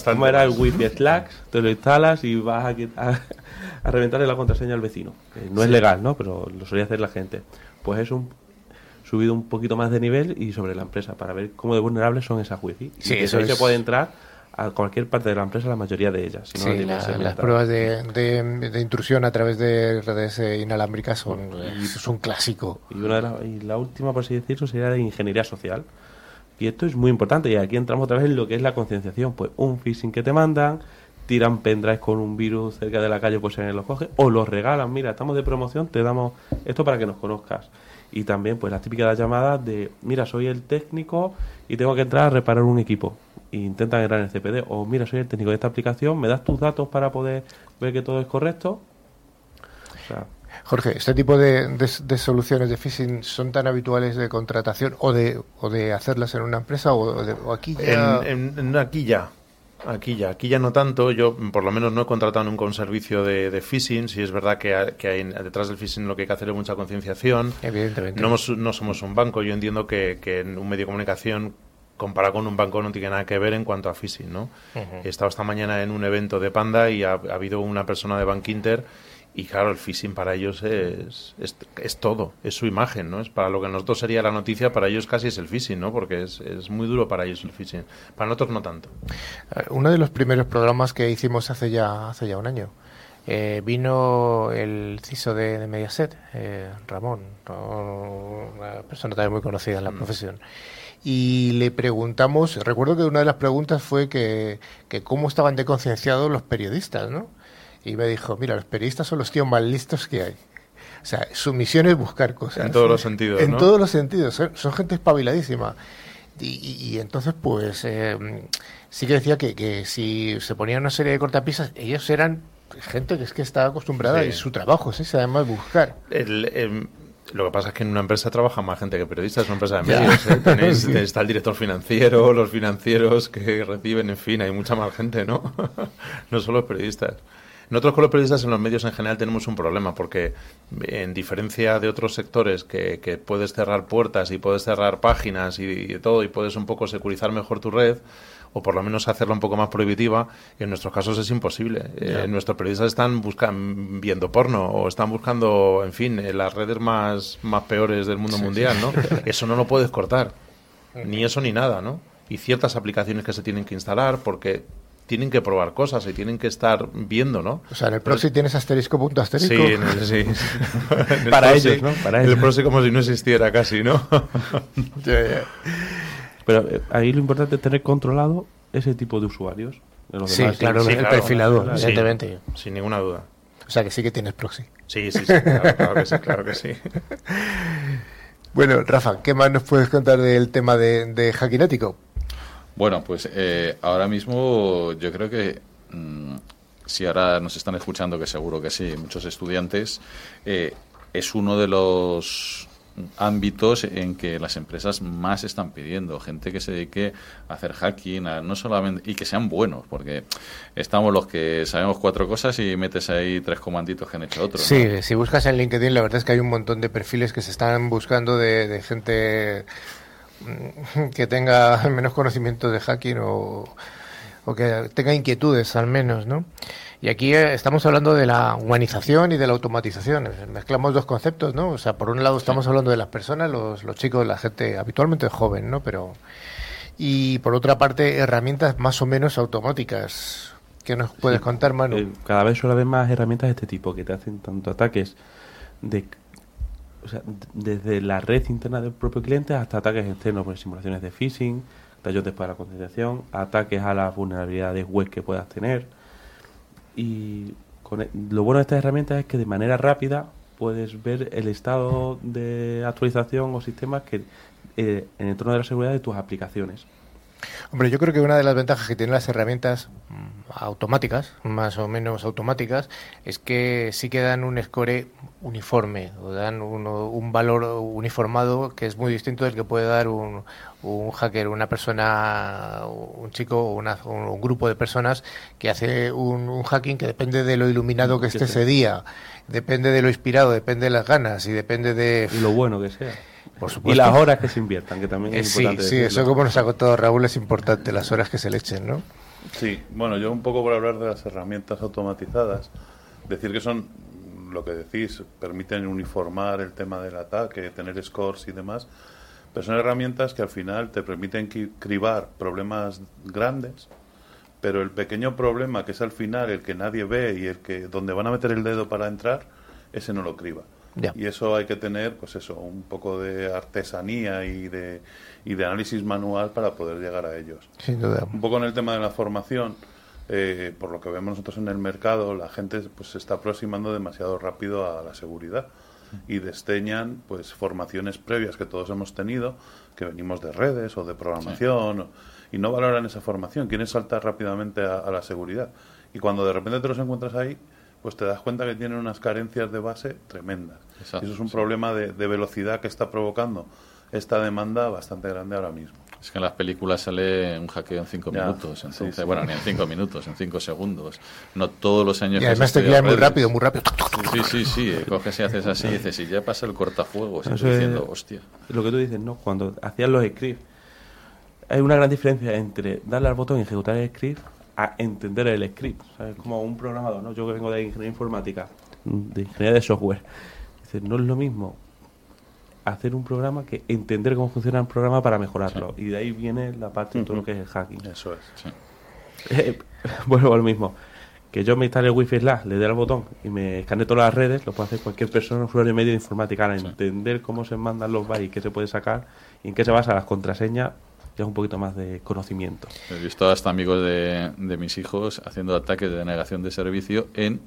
S3: como era el wifi Slacks, te lo instalas y vas a, a, reventarle la contraseña al vecino. no es legal, ¿no? Pero lo solía hacer la gente. Pues es un subido un poquito más de nivel y sobre la empresa para ver cómo de vulnerables son esas wifi.
S1: Sí,
S3: y
S1: eso
S3: se puede entrar a cualquier parte de la empresa, la mayoría de ellas.
S1: sí, las pruebas de, de, intrusión a través de redes eh, inalámbricas son, es un clásico.
S3: Y, una la, y la última, por así decirlo, sería de ingeniería social. Y esto es muy importante y aquí entramos otra vez en lo que es la concienciación. Pues un phishing que te mandan, tiran pendrives con un virus cerca de la calle, pues se los coge, o los regalan, mira, estamos de promoción, te damos esto para que nos conozcas y también pues las típicas llamadas de mira soy el técnico y tengo que entrar a reparar un equipo e intentan entrar en el CPD o mira soy el técnico de esta aplicación me das tus datos para poder ver que todo es correcto
S1: Jorge, ¿este tipo de, soluciones de phishing son tan habituales de contratación o de, o de hacerlas en una empresa o, aquí
S2: ya? En, aquí ya. Aquí ya, aquí ya no tanto. Yo, por lo menos, no he contratado nunca un servicio de, de phishing. Si es verdad que, hay, detrás del phishing lo que hay que hacer es mucha concienciación.
S1: Evidentemente.
S2: No, no somos un banco. Yo entiendo que, que en un medio de comunicación comparado con un banco no tiene nada que ver en cuanto a phishing, ¿no? He estado esta mañana en un evento de Panda y ha, ha habido una persona de Bank Inter y claro, el phishing para ellos es, es, todo, es su imagen, ¿no? Es para lo que nosotros sería la noticia, para ellos casi es el phishing, ¿no? Porque es, es muy duro para ellos el phishing. Para nosotros no tanto.
S1: Eh, uno de los primeros programas que hicimos hace ya, hace ya un año, eh, vino el CISO de, Mediaset, eh, Ramón, una persona también muy conocida en la mm. profesión. Y le preguntamos, recuerdo que una de las preguntas fue que, que cómo estaban de concienciados los periodistas, ¿no? Y me dijo, mira, los periodistas son los tíos más listos que hay. O sea, su misión es buscar cosas.
S2: En todos los sentidos.
S1: En todos los sentidos. Son, gente espabiladísima. Y, entonces, pues, eh, sí que decía que, que, si se ponían una serie de cortapisas, ellos eran gente que es que estaba acostumbrada y su trabajo es ese, además, buscar.
S2: Em, lo que pasa es que en una empresa trabaja más gente que periodistas, es una empresa de medios. ¿eh? Tenéis, está el director financiero, los financieros que reciben, en fin, hay mucha más gente, ¿no? no solo los periodistas. Nosotros con los periodistas en los medios en general tenemos un problema porque en diferencia de otros sectores que, puedes cerrar puertas y puedes cerrar páginas y, todo y puedes un poco securizar mejor tu red, o por lo menos hacerla un poco más prohibitiva, en nuestros casos es imposible. Eh, nuestros periodistas están buscando, viendo porno o están buscando, en fin, en las redes más, más peores del mundo mundial, ¿no? Eso no lo puedes cortar, ni eso ni nada, ¿no? Y ciertas aplicaciones que se tienen que instalar porque tienen que probar cosas y tienen que estar viendo, ¿no?
S1: O sea, en el proxy tienes asterisco punto asterisco.
S2: Sí, en el, sí.
S3: Para ellos, ¿no?
S2: Para ellos. el proxy como si no existiera casi, ¿no?
S3: Pero eh, ahí lo importante es tener controlado ese tipo de usuarios.
S1: sí, claro, el perfilador, evidentemente.
S2: sin ninguna duda.
S1: O sea, que sí que tienes proxy.
S2: Sí, sí, sí, claro, que sí, claro que sí.
S1: Bueno, Rafa, ¿qué más nos puedes contar del tema de, de hacking ético?
S5: Bueno, pues eh, ahora mismo yo creo que mm, si ahora nos están escuchando, que seguro que sí, muchos estudiantes, eh, es uno de los ámbitos en que las empresas más están pidiendo. Gente que se dedique a hacer hacking no solamente y que sean buenos porque estamos los que sabemos cuatro cosas y metes ahí tres comanditos que han hecho otros
S1: sí si buscas en LinkedIn la verdad es que hay un montón de perfiles que se están buscando de gente que tenga al menos conocimiento de hacking o, que tenga inquietudes al menos, ¿no? Y aquí eh, estamos hablando de la humanización y de la automatización. Mezclamos dos conceptos, ¿no? O sea, por un lado estamos hablando de las personas, los, los chicos, la gente habitualmente joven, ¿no? Pero y por otra parte herramientas más o menos automáticas. ¿Qué nos puedes contar, Manu? Eh,
S3: cada vez suele haber más herramientas de este tipo que te hacen tanto ataques de o sea, desde la red interna del propio cliente hasta ataques externos, por simulaciones de phishing, tallos para la concienciación, ataques a las vulnerabilidades web que puedas tener. Y con e, lo bueno de estas herramientas es que de manera rápida puedes ver el estado de actualización o sistemas que eh, en el entorno de la seguridad de tus aplicaciones.
S1: Hombre, yo creo que una de las ventajas que tienen las herramientas mm, automáticas, más o menos automáticas, es que sí que dan un score uniforme, o dan un, valor uniformado que es muy distinto del que puede dar un, hacker, una persona, un chico o un grupo de personas que hace un, hacking que depende de lo iluminado que esté ese día, depende de lo inspirado, depende de las ganas y depende de...
S3: Y lo bueno que sea. Y las horas que se inviertan, que también es
S1: eh, importante. Sí, sí eso como nos ha contado Raúl es importante, las horas que se le echen, ¿no?
S6: Sí, bueno, yo un poco por hablar de las herramientas automatizadas, decir que son, lo que decís, permiten uniformar el tema del ataque, tener scores y demás, pero son herramientas que al final te permiten cribar problemas grandes, pero el pequeño problema que es al final el que nadie ve y el que donde van a meter el dedo para entrar, ese no lo criba. Y eso hay que tener, pues eso, un poco de artesanía y de, y de análisis manual para poder llegar a ellos. Un poco en el tema de la formación, eh, por lo que vemos nosotros en el mercado, la gente pues se está aproximando demasiado rápido a la seguridad y desteñan pues formaciones previas que todos hemos tenido, que venimos de redes o de programación, y no valoran esa formación, quieren saltar rápidamente a, a la seguridad. Y cuando de repente te los encuentras ahí, pues te das cuenta que tienen unas carencias de base tremendas. eso es un problema de, velocidad que está provocando esta demanda bastante grande ahora mismo.
S5: Es que en las películas sale un hackeo en cinco minutos, entonces, bueno, ni en cinco minutos, en cinco segundos. No todos los años.
S1: Y además te muy rápido, muy rápido.
S5: Sí, sí, sí, coges y haces así y dices, y ya pasa el cortafuegos, y diciendo, hostia.
S3: Lo que tú dices, ¿no? Cuando hacías los scripts, hay una gran diferencia entre darle al botón y ejecutar el script a entender el script. es Como un programador, ¿no? Yo que vengo de ingeniería informática, de ingeniería de software. Dice, no es lo mismo hacer un programa que entender cómo funciona un programa para mejorarlo. Y de ahí viene la parte de todo lo que es el hacking.
S6: Eso es.
S3: Sí. vuelvo a lo mismo. Que yo me instale el Wi-Fi Slash, le dé al botón y me escanee todas las redes, lo puede hacer cualquier persona, usuario medio de informática. Ahora, entender cómo se mandan los bytes, qué se puede sacar y en qué se basa las contraseñas, ya un poquito más de conocimiento.
S5: He visto hasta amigos de, mis hijos haciendo ataques de denegación de servicio en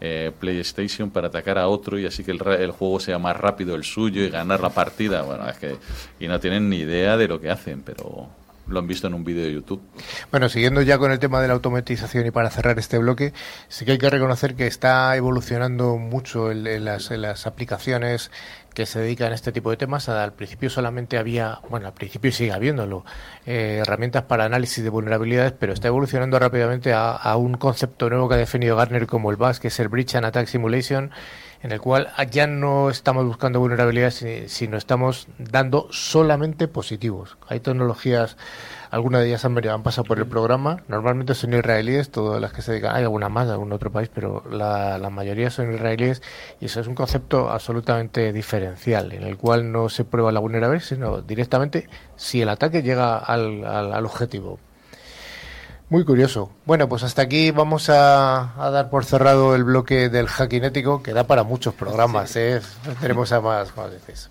S5: eh, PlayStation para atacar a otro y así que el, el, juego sea más rápido el suyo y ganar la partida. Bueno, es que y no tienen ni idea de lo que hacen, pero lo han visto en un vídeo de YouTube.
S1: Bueno, siguiendo ya con el tema de la automatización y para cerrar este bloque, sí que hay que reconocer que está evolucionando mucho en, las, aplicaciones que se dedican a este tipo de temas. Al principio solamente había, bueno, al principio sigue habiéndolo, eh, herramientas para análisis de vulnerabilidades, pero está evolucionando rápidamente a, un concepto nuevo que ha definido Gartner como el BAS, que es el Breach and Attack Simulation, en el cual ya no estamos buscando vulnerabilidades, sino estamos dando solamente positivos. Hay tecnologías algunas de ellas han, han pasado por el programa. Normalmente son israelíes, todas las que se dedican. Hay alguna más de algún otro país, pero la, mayoría son israelíes. Y eso es un concepto absolutamente diferencial, en el cual no se prueba la vulnerabilidad, sino directamente si el ataque llega al, al, objetivo. Muy curioso. Bueno, pues hasta aquí vamos a, dar por cerrado el bloque del hacking ético, que da para muchos programas. ¿eh? Tenemos a más, más veces.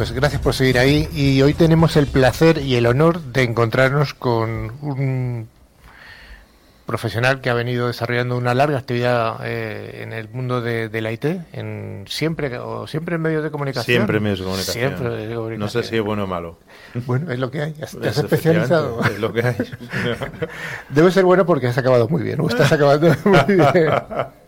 S1: Pues gracias por seguir ahí y hoy tenemos el placer y el honor de encontrarnos con un profesional que ha venido desarrollando una larga actividad eh, en el mundo de, la IT, en siempre o siempre en medios de comunicación.
S2: Siempre en medios de comunicación. No sé si es bueno o malo.
S1: Bueno, es lo que hay. Te has especializado.
S2: Es lo que hay.
S1: Debe ser bueno porque has acabado muy bien. O estás acabando muy bien.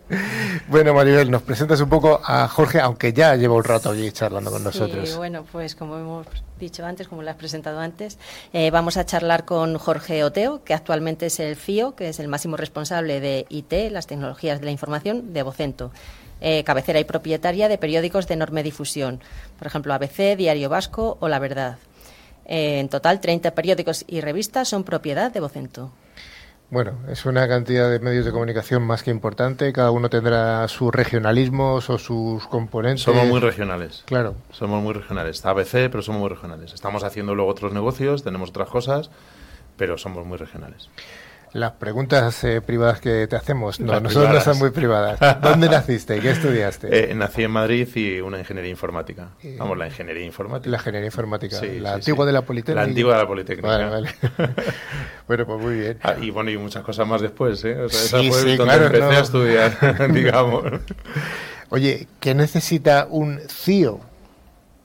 S1: Bueno, Maribel, nos presentas un poco a Jorge, aunque ya lleva un rato allí charlando con nosotros.
S4: Sí, bueno, pues como hemos dicho antes, como lo has presentado antes, eh, vamos a charlar con Jorge Oteo, que actualmente es el FIO, que es el máximo responsable de IT, las tecnologías de la información, de Vocento. Eh, cabecera y propietaria de periódicos de enorme difusión, por ejemplo, ABC, Diario Vasco o La Verdad. Eh, en total, 30 periódicos y revistas son propiedad de Vocento.
S1: Bueno, es una cantidad de medios de comunicación más que importante. Cada uno tendrá sus regionalismos o sus componentes.
S2: Somos muy regionales.
S1: Claro.
S2: Somos muy regionales. Está ABC, pero somos muy regionales. Estamos haciendo luego otros negocios, tenemos otras cosas, pero somos muy regionales.
S1: Las preguntas eh, privadas que te hacemos, no, nosotros no son muy privadas. ¿Dónde naciste? ¿Qué estudiaste?
S2: Eh, nací en Madrid y una ingeniería informática. Vamos, la ingeniería informática.
S1: La ingeniería informática, la antigua de la Politécnica.
S2: La antigua de la Politécnica.
S1: Vale, vale. bueno, pues muy bien.
S2: Ah, y bueno, y muchas cosas más después, ¿eh? O sea, esa fue donde empecé a estudiar, digamos.
S1: Oye, ¿qué necesita un CIO?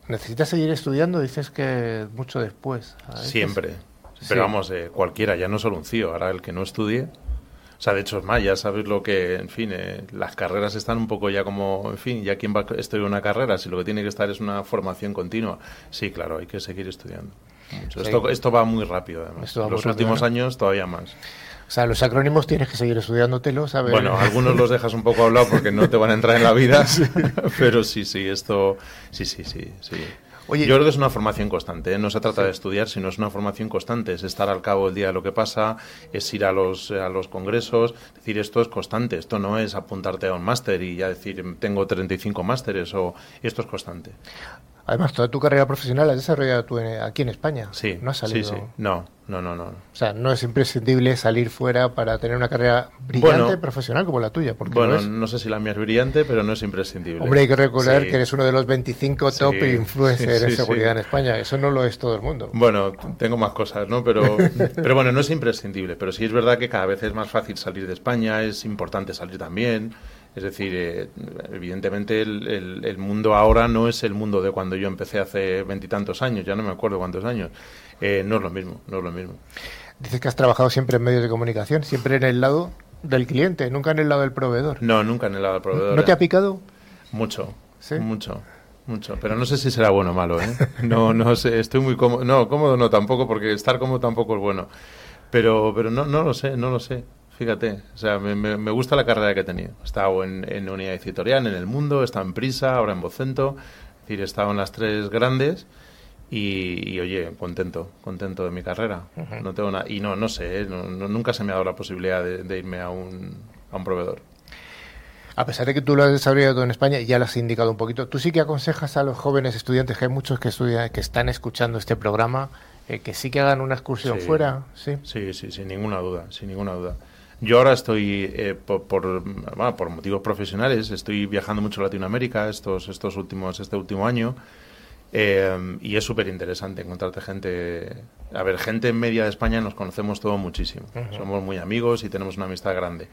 S1: ¿Necesitas seguir estudiando? Dices que mucho después.
S2: Siempre. Pero vamos, eh, cualquiera, ya no solo un CIO, ahora el que no estudie. O sea, de hecho es más, ya sabes lo que, en fin, eh, las carreras están un poco ya como, en fin, ya quién va a estudiar una carrera, si lo que tiene que estar es una formación continua. Sí, claro, hay que seguir estudiando. Esto, esto va muy rápido, además. Los últimos años todavía más.
S1: O sea, los acrónimos tienes que seguir estudiándotelos, ¿sabes?
S2: Bueno, algunos los dejas un poco a lado porque no te van a entrar en la vida, pero sí, sí, esto, sí, sí, sí, sí. Yo creo que es una formación constante, ¿eh? no se trata de estudiar, sino es una formación constante, es estar al cabo del día de lo que pasa, es ir a los, a los congresos, es decir, esto es constante, esto no es apuntarte a un máster y ya decir, tengo 35 másteres, o esto es constante.
S1: Además, toda tu carrera profesional la has desarrollado tú aquí en España.
S2: Sí.
S1: No has salido.
S2: Sí, sí. No, no, no, no. O
S1: sea, no es imprescindible salir fuera para tener una carrera brillante profesional como la tuya. Porque
S2: bueno, no, sé si la mía es brillante, pero no es imprescindible.
S1: Hombre, hay que recordar que eres uno de los 25 top influencers de seguridad en España. Eso no lo es todo el mundo.
S2: Bueno, tengo más cosas, ¿no? Pero, pero bueno, no es imprescindible. Pero sí es verdad que cada vez es más fácil salir de España, es importante salir también. Es decir, eh, evidentemente el, mundo ahora no es el mundo de cuando yo empecé hace veintitantos años, ya no me acuerdo cuántos años. Eh, no es lo mismo, no es lo mismo.
S1: Dices que has trabajado siempre en medios de comunicación, siempre en el lado del cliente, nunca en el lado del proveedor.
S2: No, nunca en el lado del proveedor.
S1: ¿No te ha picado?
S2: Mucho, ¿Sí? mucho. Mucho, pero no sé si será bueno o malo, ¿eh? No, no sé, estoy muy cómodo. No, cómodo no tampoco, porque estar cómodo tampoco es bueno. Pero, pero no, no lo sé, no lo sé. Fíjate, o sea, me, me, gusta la carrera que he tenido. He estado en, en Unidad Editorial, en El Mundo, he estado en Prisa, ahora en Vocento. Es decir, he estado en las tres grandes y, oye, contento, contento de mi carrera. No tengo nada. Y no, no sé, ¿eh? nunca se me ha dado la posibilidad de, irme a un, a un proveedor.
S1: A pesar de que tú lo has desarrollado en España, ya lo has indicado un poquito, ¿tú sí que aconsejas a los jóvenes estudiantes, que hay muchos que estudian, que están escuchando este programa, eh, que sí que hagan una excursión fuera?
S2: ¿Sí? sí, sí, sin ninguna duda, sin ninguna duda. Yo ahora estoy, eh, por, por, motivos profesionales, estoy viajando mucho a Latinoamérica estos, estos últimos, este último año. Eh, y es súper interesante encontrarte gente. A ver, gente en media de España nos conocemos todos muchísimo. Somos muy amigos y tenemos una amistad grande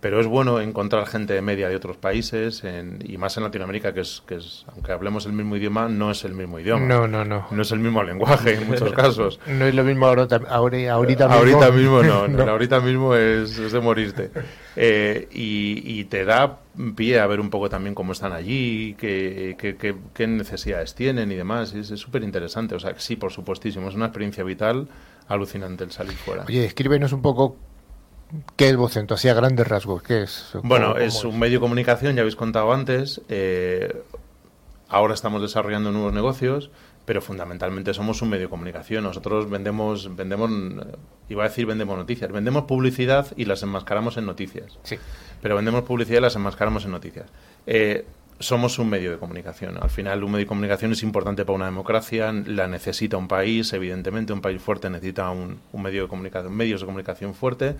S2: pero es bueno encontrar gente de media de otros países y más en Latinoamérica que es, que es aunque hablemos el mismo idioma no es el mismo idioma.
S1: No no no.
S2: No es el mismo lenguaje en muchos casos.
S1: No es lo mismo ahorita, ahorita,
S2: mismo ahorita mismo no, ahorita mismo es, de morirte. Eh, y, te da pie a ver un poco también cómo están allí qué, qué, qué, necesidades tienen y demás. Es súper interesante o sea sí por supuestísimo es una experiencia vital alucinante el salir fuera.
S1: Oye escríbenos un poco ¿Qué es Vocento? Así a grandes rasgos, ¿qué es?
S2: Bueno, es un medio de comunicación, ya habéis contado antes. Eh, ahora estamos desarrollando nuevos negocios, pero fundamentalmente somos un medio de comunicación. Nosotros vendemos, vendemos, iba a decir vendemos noticias, vendemos publicidad y las enmascaramos en noticias.
S1: Sí.
S2: Pero vendemos publicidad y las enmascaramos en noticias. Eh, somos un medio de comunicación. Al final, un medio de comunicación es importante para una democracia, la necesita un país, evidentemente, un país fuerte necesita un, medio de comunicación, medios de comunicación fuerte.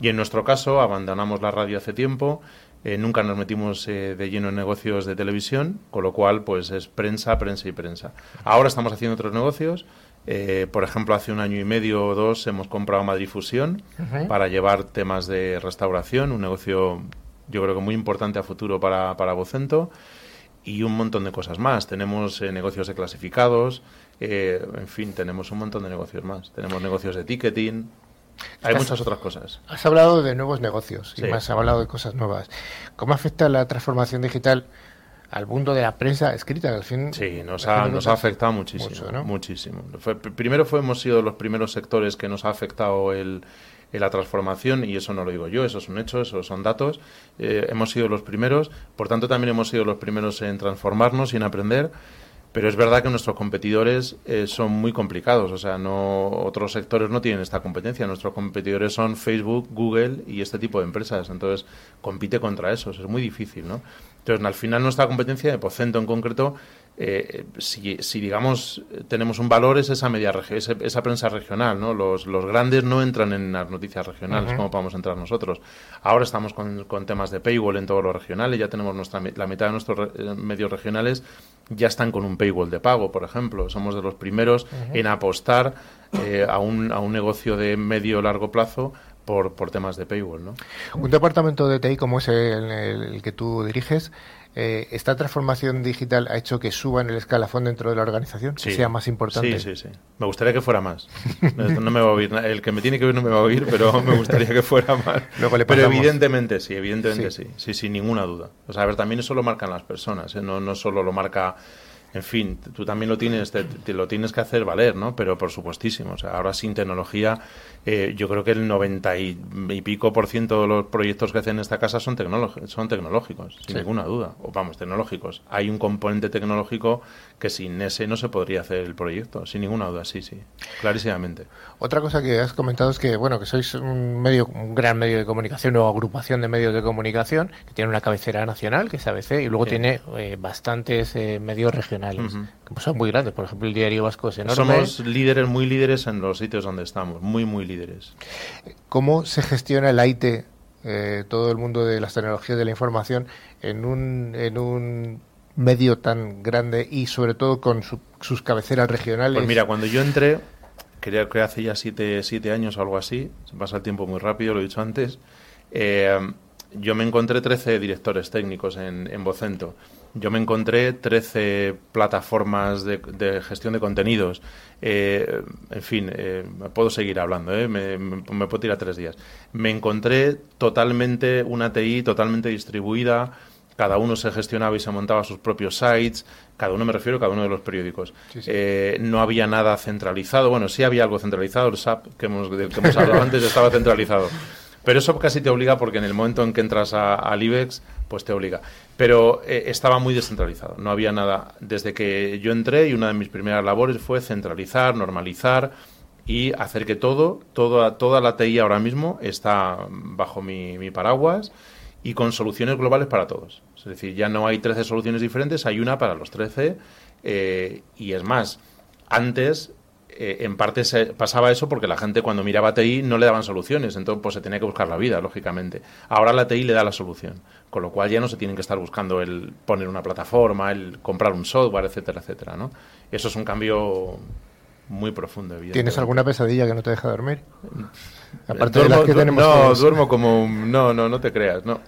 S2: Y en nuestro caso, abandonamos la radio hace tiempo, eh, nunca nos metimos eh, de lleno en negocios de televisión, con lo cual, pues es prensa, prensa y prensa. Ahora estamos haciendo otros negocios. Eh, por ejemplo, hace un año y medio o dos hemos comprado Madrid Fusión para llevar temas de restauración, un negocio yo creo que muy importante a futuro para, para Vocento y un montón de cosas más. Tenemos negocios de clasificados, en fin, tenemos un montón de negocios más. Tenemos negocios de ticketing, hay muchas otras cosas.
S1: Has hablado de nuevos negocios y más has hablado de cosas nuevas. ¿Cómo afecta la transformación digital al mundo de la prensa escrita? Al fin,
S2: sí, nos ha, nos ha afectado muchísimo. muchísimo. primero fue, hemos sido los primeros sectores que nos ha afectado el, la transformación, y eso no lo digo yo, eso es un hecho, eso son datos. Eh, hemos sido los primeros, por tanto también hemos sido los primeros en transformarnos y en aprender. Pero es verdad que nuestros competidores eh, son muy complicados, o sea, no otros sectores no tienen esta competencia. Nuestros competidores son Facebook, Google y este tipo de empresas. Entonces, compite contra esos, es muy difícil, ¿no? Entonces, al final nuestra competencia, de Pocento en concreto, eh, si, si, digamos tenemos un valor es esa media esa, esa prensa regional no los, los, grandes no entran en las noticias regionales como podemos entrar nosotros. Ahora estamos con, con, temas de paywall en todos los regionales ya tenemos nuestra la mitad de nuestros eh, medios regionales ya están con un paywall de pago por ejemplo. Somos de los primeros en apostar eh, a, un, a un negocio de medio largo plazo por, por temas de paywall ¿no?
S1: un departamento de TI como es el que tú diriges eh, esta transformación digital ha hecho que suba en el escalafón dentro de la organización, que sea más importante.
S2: Sí, sí, sí. Me gustaría que fuera más. no me va a oír, el que me tiene que oír no me va a oír, pero me gustaría que fuera más. pero evidentemente sí, evidentemente sí. sí. sin ninguna duda. O sea, a ver, también eso lo marcan las personas, ¿eh? no, no solo lo marca en fin, tú también lo tienes, te, lo tienes que hacer valer, ¿no? Pero por supuestísimo, o sea, ahora sin tecnología, eh, yo creo que el 90 y, pico por ciento de los proyectos que hacen en esta casa son, son tecnológicos, sin ninguna duda, o vamos, tecnológicos. Hay un componente tecnológico que sin ese no se podría hacer el proyecto, sin ninguna duda, sí, sí, clarísimamente.
S1: Otra cosa que has comentado es que, bueno, que sois un medio, un gran medio de comunicación o agrupación de medios de comunicación que tiene una cabecera nacional, que es ABC, y luego tiene eh, bastantes eh, medios regionales que son muy grandes. Por ejemplo, el Diario Vasco es enorme.
S2: Somos líderes, muy líderes en los sitios donde estamos, muy, muy líderes.
S1: ¿Cómo se gestiona el IT, eh, todo el mundo de las tecnologías de la información, en un, en un medio tan grande y sobre todo con sus cabeceras regionales?
S2: Pues mira, cuando yo entré, creo que hace ya siete, siete años o algo así, se pasa el tiempo muy rápido, lo he dicho antes, eh, yo me encontré 13 directores técnicos en, en Vocento. Yo me encontré 13 plataformas de, gestión de contenidos. Eh, en fin, eh, puedo seguir hablando, eh, me, me, puedo tirar tres días. Me encontré totalmente una TI totalmente distribuida. Cada uno se gestionaba y se montaba sus propios sites. Cada uno me refiero a cada uno de los periódicos. no había nada centralizado. Bueno, sí había algo centralizado. El SAP que hemos, que hemos hablado antes estaba centralizado. Pero eso casi te obliga porque en el momento en que entras al IBEX, pues te obliga. Pero eh, estaba muy descentralizado, no había nada. Desde que yo entré y una de mis primeras labores fue centralizar, normalizar y hacer que todo, toda, toda la TI ahora mismo está bajo mi, paraguas y con soluciones globales para todos. Es decir, ya no hay 13 soluciones diferentes, hay una para los 13 eh, y es más, antes eh, en parte se pasaba eso porque la gente cuando miraba TI no le daban soluciones, entonces pues se tenía que buscar la vida, lógicamente. Ahora la TI le da la solución, con lo cual ya no se tienen que estar buscando el poner una plataforma, el comprar un software, etcétera, etcétera, ¿no? Eso es un cambio muy profundo,
S1: ¿Tienes alguna pesadilla que no te deja dormir?
S2: Aparte de las que tenemos No, duermo como... No, no, no te creas, no.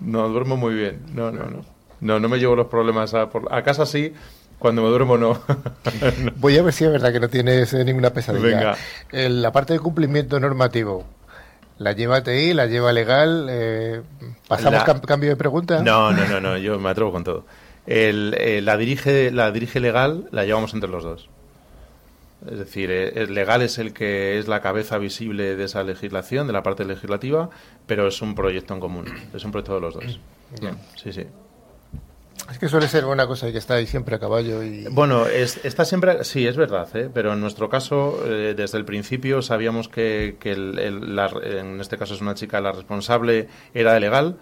S2: No, duermo muy bien. No, no, no. No, no me llevo los problemas a, a casa sí, cuando me duermo no.
S1: Voy a ver si es verdad que no tienes eh, ninguna pesadilla. Venga. la parte de cumplimiento normativo, ¿la lleva TI, la lleva legal? Eh, ¿Pasamos cambio de pregunta?
S2: No, no, no, no, yo me atrevo con todo. El, eh, la, dirige, la dirige legal la llevamos entre los dos. Es decir, el legal es el que es la cabeza visible de esa legislación, de la parte legislativa, pero es un proyecto en común, es un proyecto de los dos. Sí, sí.
S1: Es que suele ser una cosa que está ahí siempre a caballo. y
S2: Bueno, está siempre, sí, es verdad, ¿eh? pero en nuestro caso, eh, desde el principio sabíamos que, en este caso es una chica, la responsable era de legal,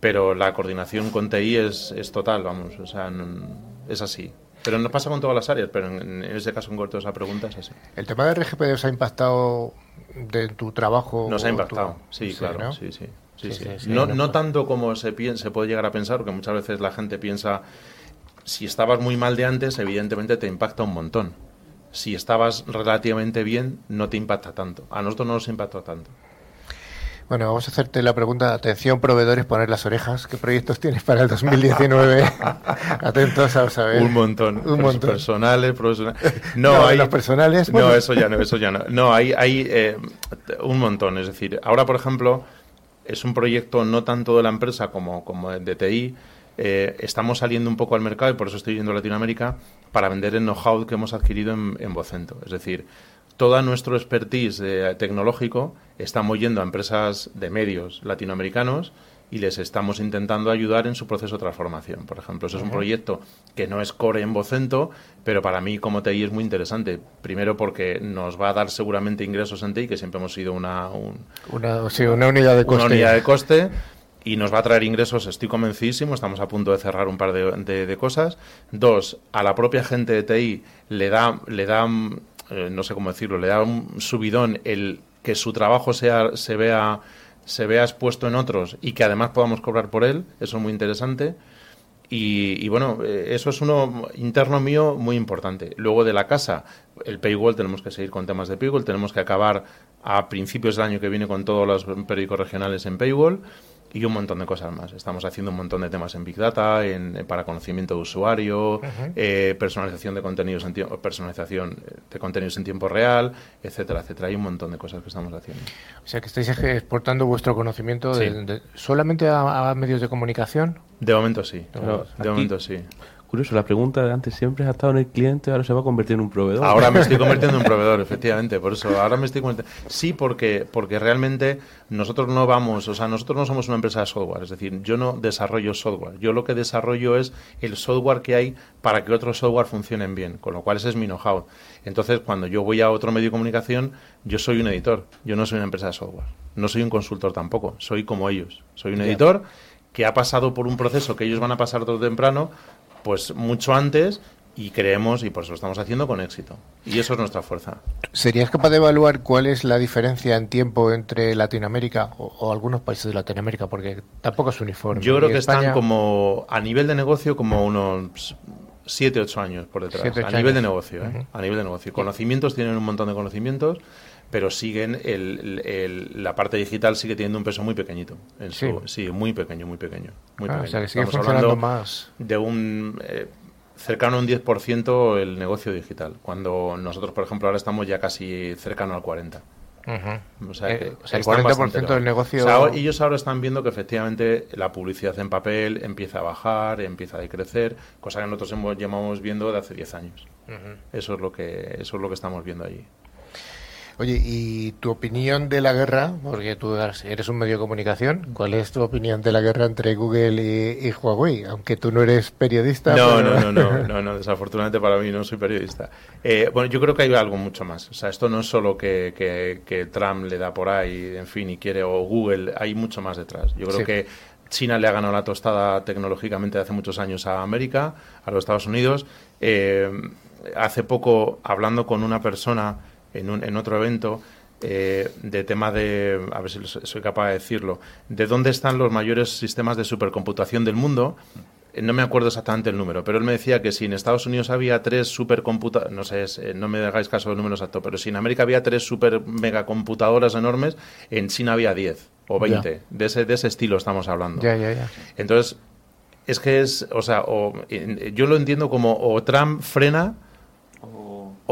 S2: pero la coordinación con TI es, es total, vamos, o sea, es así. Pero no pasa con todas las áreas, pero en, ese caso en corto esa pregunta es así.
S1: ¿El tema de RGPD os ha impactado de tu trabajo?
S2: Nos ha impactado, sí, claro, sí, sí no, no tanto como se, se puede llegar a pensar, porque muchas veces la gente piensa, si estabas muy mal de antes, evidentemente te impacta un montón. Si estabas relativamente bien, no te impacta tanto. A nosotros no nos impacta tanto.
S1: Bueno, vamos a hacerte la pregunta. Atención, proveedores, poner las orejas. ¿Qué proyectos tienes para el 2019? Atentos a saber.
S2: Un montón. Un montón. Personales, profesionales.
S1: No, hay. Los personales.
S2: No, eso ya no, eso ya no. No, hay, hay eh, un montón. Es decir, ahora, por ejemplo, es un proyecto no tanto de la empresa como, como de TI. Eh, estamos saliendo un poco al mercado y por eso estoy yendo a Latinoamérica para vender el know-how que hemos adquirido en, en. Es decir, todo nuestro expertise eh, tecnológico estamos yendo a empresas de medios latinoamericanos y les estamos intentando ayudar en su proceso de transformación. Por ejemplo, eso es un proyecto que no es core en Vocento, pero para mí como TI es muy interesante. Primero porque nos va a dar seguramente ingresos en TI, que siempre hemos sido una,
S1: una, una unidad de coste.
S2: Una unidad de coste y nos va a traer ingresos, estoy convencidísimo, estamos a punto de cerrar un par de, de, cosas. Dos, a la propia gente de TI le da, le da eh, no sé cómo decirlo, le da un subidón el que su trabajo sea, se vea se vea expuesto en otros y que además podamos cobrar por él, eso es muy interesante. Y, bueno, eh, eso es uno interno mío muy importante. Luego de la casa, el paywall, tenemos que seguir con temas de paywall, tenemos que acabar a principios del año que viene con todos los periódicos regionales en paywall y un montón de cosas más. Estamos haciendo un montón de temas en Big Data, en, para conocimiento de usuario, eh, personalización de contenidos en personalización de contenidos en tiempo real, etcétera, etcétera. Hay un montón de cosas que estamos haciendo.
S1: O sea, que estáis exportando vuestro conocimiento solamente a, medios de comunicación.
S2: De momento sí. de momento sí.
S3: Curioso, la pregunta de antes siempre ha estado en el cliente, ahora se va a convertir en un proveedor.
S2: Ahora me estoy convirtiendo en un proveedor, efectivamente, por eso, ahora me estoy convirtiendo. Sí, porque, porque realmente nosotros no vamos, o sea, nosotros no somos una empresa de software, es decir, yo no desarrollo software, yo lo que desarrollo es el software que hay para que otros software funcionen bien, con lo cual ese es mi know-how. Entonces, cuando yo voy a otro medio de comunicación, yo soy un editor, yo no soy una empresa de software, no soy un consultor tampoco, soy como ellos, soy un editor que ha pasado por un proceso que ellos van a pasar todo temprano, pues mucho antes y creemos y por eso lo estamos haciendo con éxito. Y eso es nuestra fuerza.
S1: ¿Serías capaz de evaluar cuál es la diferencia en tiempo entre Latinoamérica o, algunos países de Latinoamérica? Porque tampoco es uniforme.
S2: Yo creo que están como, a nivel de negocio, como unos 7, 8 años por detrás. a nivel de negocio, ¿eh? A nivel de negocio. Conocimientos, tienen un montón de conocimientos, pero siguen, el, la parte digital sigue teniendo un peso muy pequeñito. sí. muy pequeño, muy pequeño. Muy
S1: ah, O sea, que sigue funcionando más.
S2: De un... Eh, cercano a un 10% el negocio digital, cuando nosotros, por ejemplo, ahora estamos ya casi cercano al 40%.
S1: O sea, eh, el 40% del negocio.
S2: O ellos ahora están viendo que efectivamente la publicidad en papel empieza a bajar, empieza a decrecer, cosa que nosotros hemos, llevamos viendo de hace 10 años. Eso es lo que eso es lo que estamos viendo allí.
S1: Oye, ¿y tu opinión de la guerra? Porque tú eres un medio de comunicación. ¿Cuál es tu opinión de la guerra entre Google y, Huawei? Aunque tú no eres periodista.
S2: No, no, no, no, no, desafortunadamente para mí no soy periodista. Eh, bueno, yo creo que hay algo mucho más. O sea, esto no es solo que, que, Trump le da por ahí, en fin, y quiere, o Google, hay mucho más detrás. Yo creo que China le ha ganado la tostada tecnológicamente hace muchos años a América, a los Estados Unidos. Eh, hace poco, hablando con una persona en, un, en otro evento eh, de tema de, a ver si soy capaz de decirlo, de dónde están los mayores sistemas de supercomputación del mundo. Eh, no me acuerdo exactamente el número, pero él me decía que si en Estados Unidos había tres supercomputadoras, no sé, eh, no me hagáis caso del número exacto, pero si en América había tres super megacomputadoras enormes, en China había diez o veinte. De, ese, de ese estilo estamos hablando.
S1: Ya, ya, ya.
S2: Entonces, es que es, o sea, o, yo lo entiendo como o Trump frena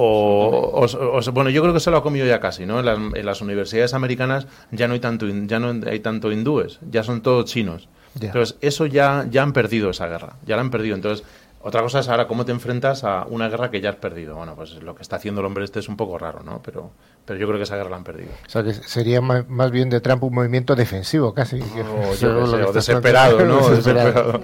S2: o, bueno, yo creo que se lo ha comido ya casi, ¿no? En las, universidades americanas ya no hay tanto ya no hay tanto hindúes, ya son todos chinos. Entonces, eso ya, ya han perdido esa guerra, ya la han perdido. Entonces, otra cosa es ahora cómo te enfrentas a una guerra que ya has perdido. Bueno, pues lo que está haciendo el hombre este es un poco raro, ¿no? Pero, pero yo creo que esa guerra la han perdido.
S1: O sea, que sería más, bien de Trump un movimiento defensivo casi.
S2: o desesperado, ¿no? desesperado.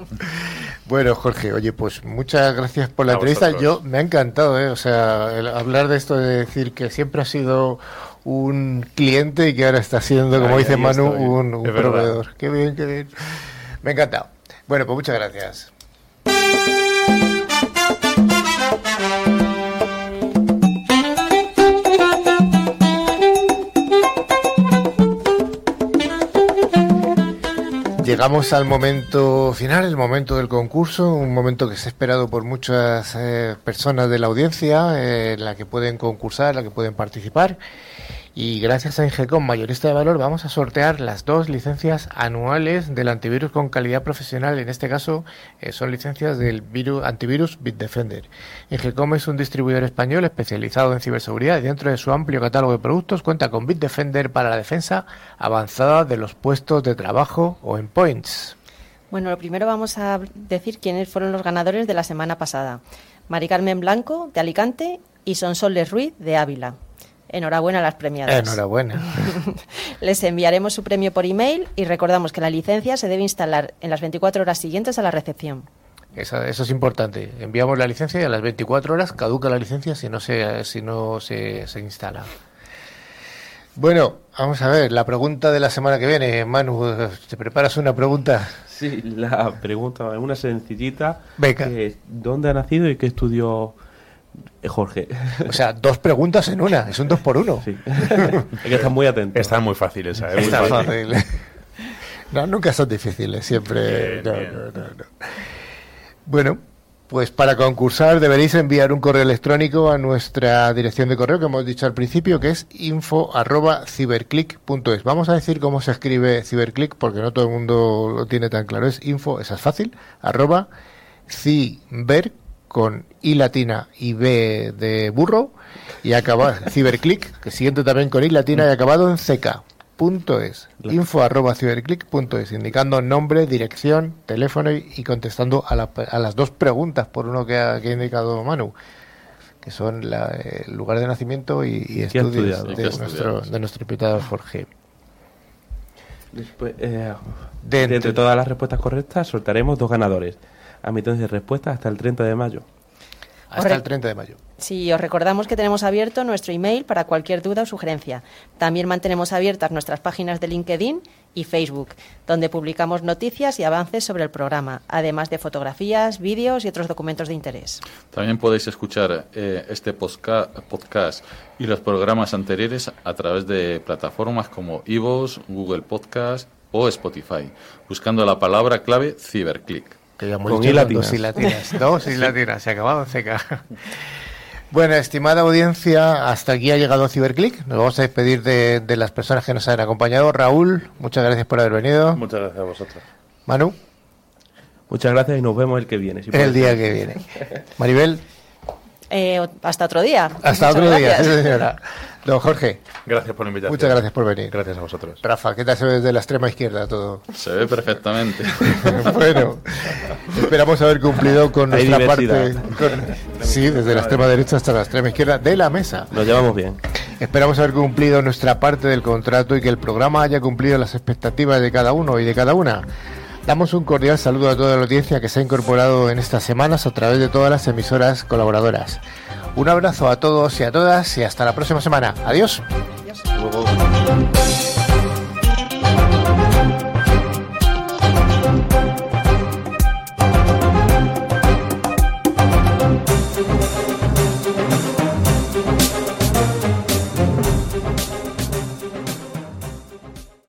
S1: Bueno, Jorge, oye, pues muchas gracias por la entrevista. Yo me ha encantado, ¿eh? O sea, hablar de esto de decir que siempre ha sido un cliente y que ahora está siendo, como dice Manu, un, proveedor. Qué bien, qué bien. Me ha encantado. Bueno, pues muchas gracias. Llegamos al momento final, el momento del concurso, un momento que se ha esperado por muchas eh, personas de la audiencia, eh, en la que pueden concursar, en la que pueden participar. Y gracias a Ingecom Mayorista de Valor vamos a sortear las dos licencias anuales del antivirus con calidad profesional. En este caso eh, son licencias del virus, antivirus Bitdefender. Ingecom es un distribuidor español especializado en ciberseguridad y dentro de su amplio catálogo de productos cuenta con Bitdefender para la defensa avanzada de los puestos de trabajo o endpoints.
S4: Bueno, lo primero vamos a decir quiénes fueron los ganadores de la semana pasada. Mari Carmen Blanco, de Alicante, y Sonsoles Ruiz, de Ávila. Enhorabuena a las premiadas.
S1: Enhorabuena.
S4: Les enviaremos su premio por email y recordamos que la licencia se debe instalar en las 24 horas siguientes a la recepción.
S1: Eso, es importante. Enviamos la licencia y a las 24 horas caduca la licencia si no se, si no se, se instala. Bueno, vamos a ver, la pregunta de la semana que viene. Manu, ¿te preparas una pregunta?
S3: Sí, la pregunta es una sencillita.
S1: Venga.
S3: ¿Dónde ha nacido y qué estudió eh, Jorge.
S1: O sea, dos preguntas en una, es un dos por uno.
S3: Sí. Hay que estar muy atento.
S2: Están muy fáciles, ¿eh?
S1: Está fácil. No, nunca son difíciles, siempre. Bueno, pues para concursar deberéis enviar un correo electrónico a nuestra dirección de correo que hemos dicho al principio, que es info@ciberclick.es. Vamos a decir cómo se escribe ciberclick porque no todo el mundo lo tiene tan claro. Es info, esa es fácil, arroba ciber con I latina y B de burro y acaba ciberclick, que siguiente también con I latina y acabado en CK. Punto es, info arroba ciberclick.es, indicando nombre, dirección, teléfono y, contestando a, las dos preguntas por uno que ha, indicado Manu, que son el lugar de nacimiento y, estudios de, nuestro, de nuestro invitado Jorge.
S3: Después, eh, de entre todas las respuestas correctas, soltaremos dos ganadores a mitad de respuesta hasta el 30 de mayo.
S1: hasta el 30 de mayo.
S4: Sí, os recordamos que tenemos abierto nuestro email para cualquier duda o sugerencia. También mantenemos abiertas nuestras páginas de LinkedIn y Facebook, donde publicamos noticias y avances sobre el programa, además de fotografías, vídeos y otros documentos de interés.
S5: También podéis escuchar eh, este podcast y los programas anteriores a través de plataformas como Ivos, Google Podcast o Spotify, buscando la palabra clave Ciberclick.
S1: Que ya Con dos y latinas. Dos y latinas. Se ha acabado seca. Bueno, estimada audiencia, hasta aquí ha llegado Ciberclick. Nos vamos a despedir de, de, las personas que nos han acompañado. Raúl, muchas gracias por haber venido.
S6: Muchas gracias a vosotros.
S1: Manu.
S3: Muchas gracias y nos vemos el que viene.
S1: el día que viene. Maribel.
S4: Eh, hasta otro día.
S1: Hasta otro día, señora. Don Jorge.
S2: Gracias por la invitación.
S1: Muchas gracias por venir.
S2: Gracias a vosotros.
S1: Rafa, ¿qué tal se ve desde la extrema izquierda todo?
S5: Se ve perfectamente.
S1: bueno, esperamos haber cumplido con nuestra parte. sí, desde la extrema derecha hasta la extrema izquierda de la mesa.
S3: Lo llevamos bien.
S1: Esperamos haber cumplido nuestra parte del contrato y que el programa haya cumplido las expectativas de cada uno y de cada una. Damos un cordial saludo a toda la audiencia que se ha incorporado en estas semanas a través de todas las emisoras colaboradoras. Un abrazo a todos y a todas y hasta la próxima semana. Adiós. Adiós.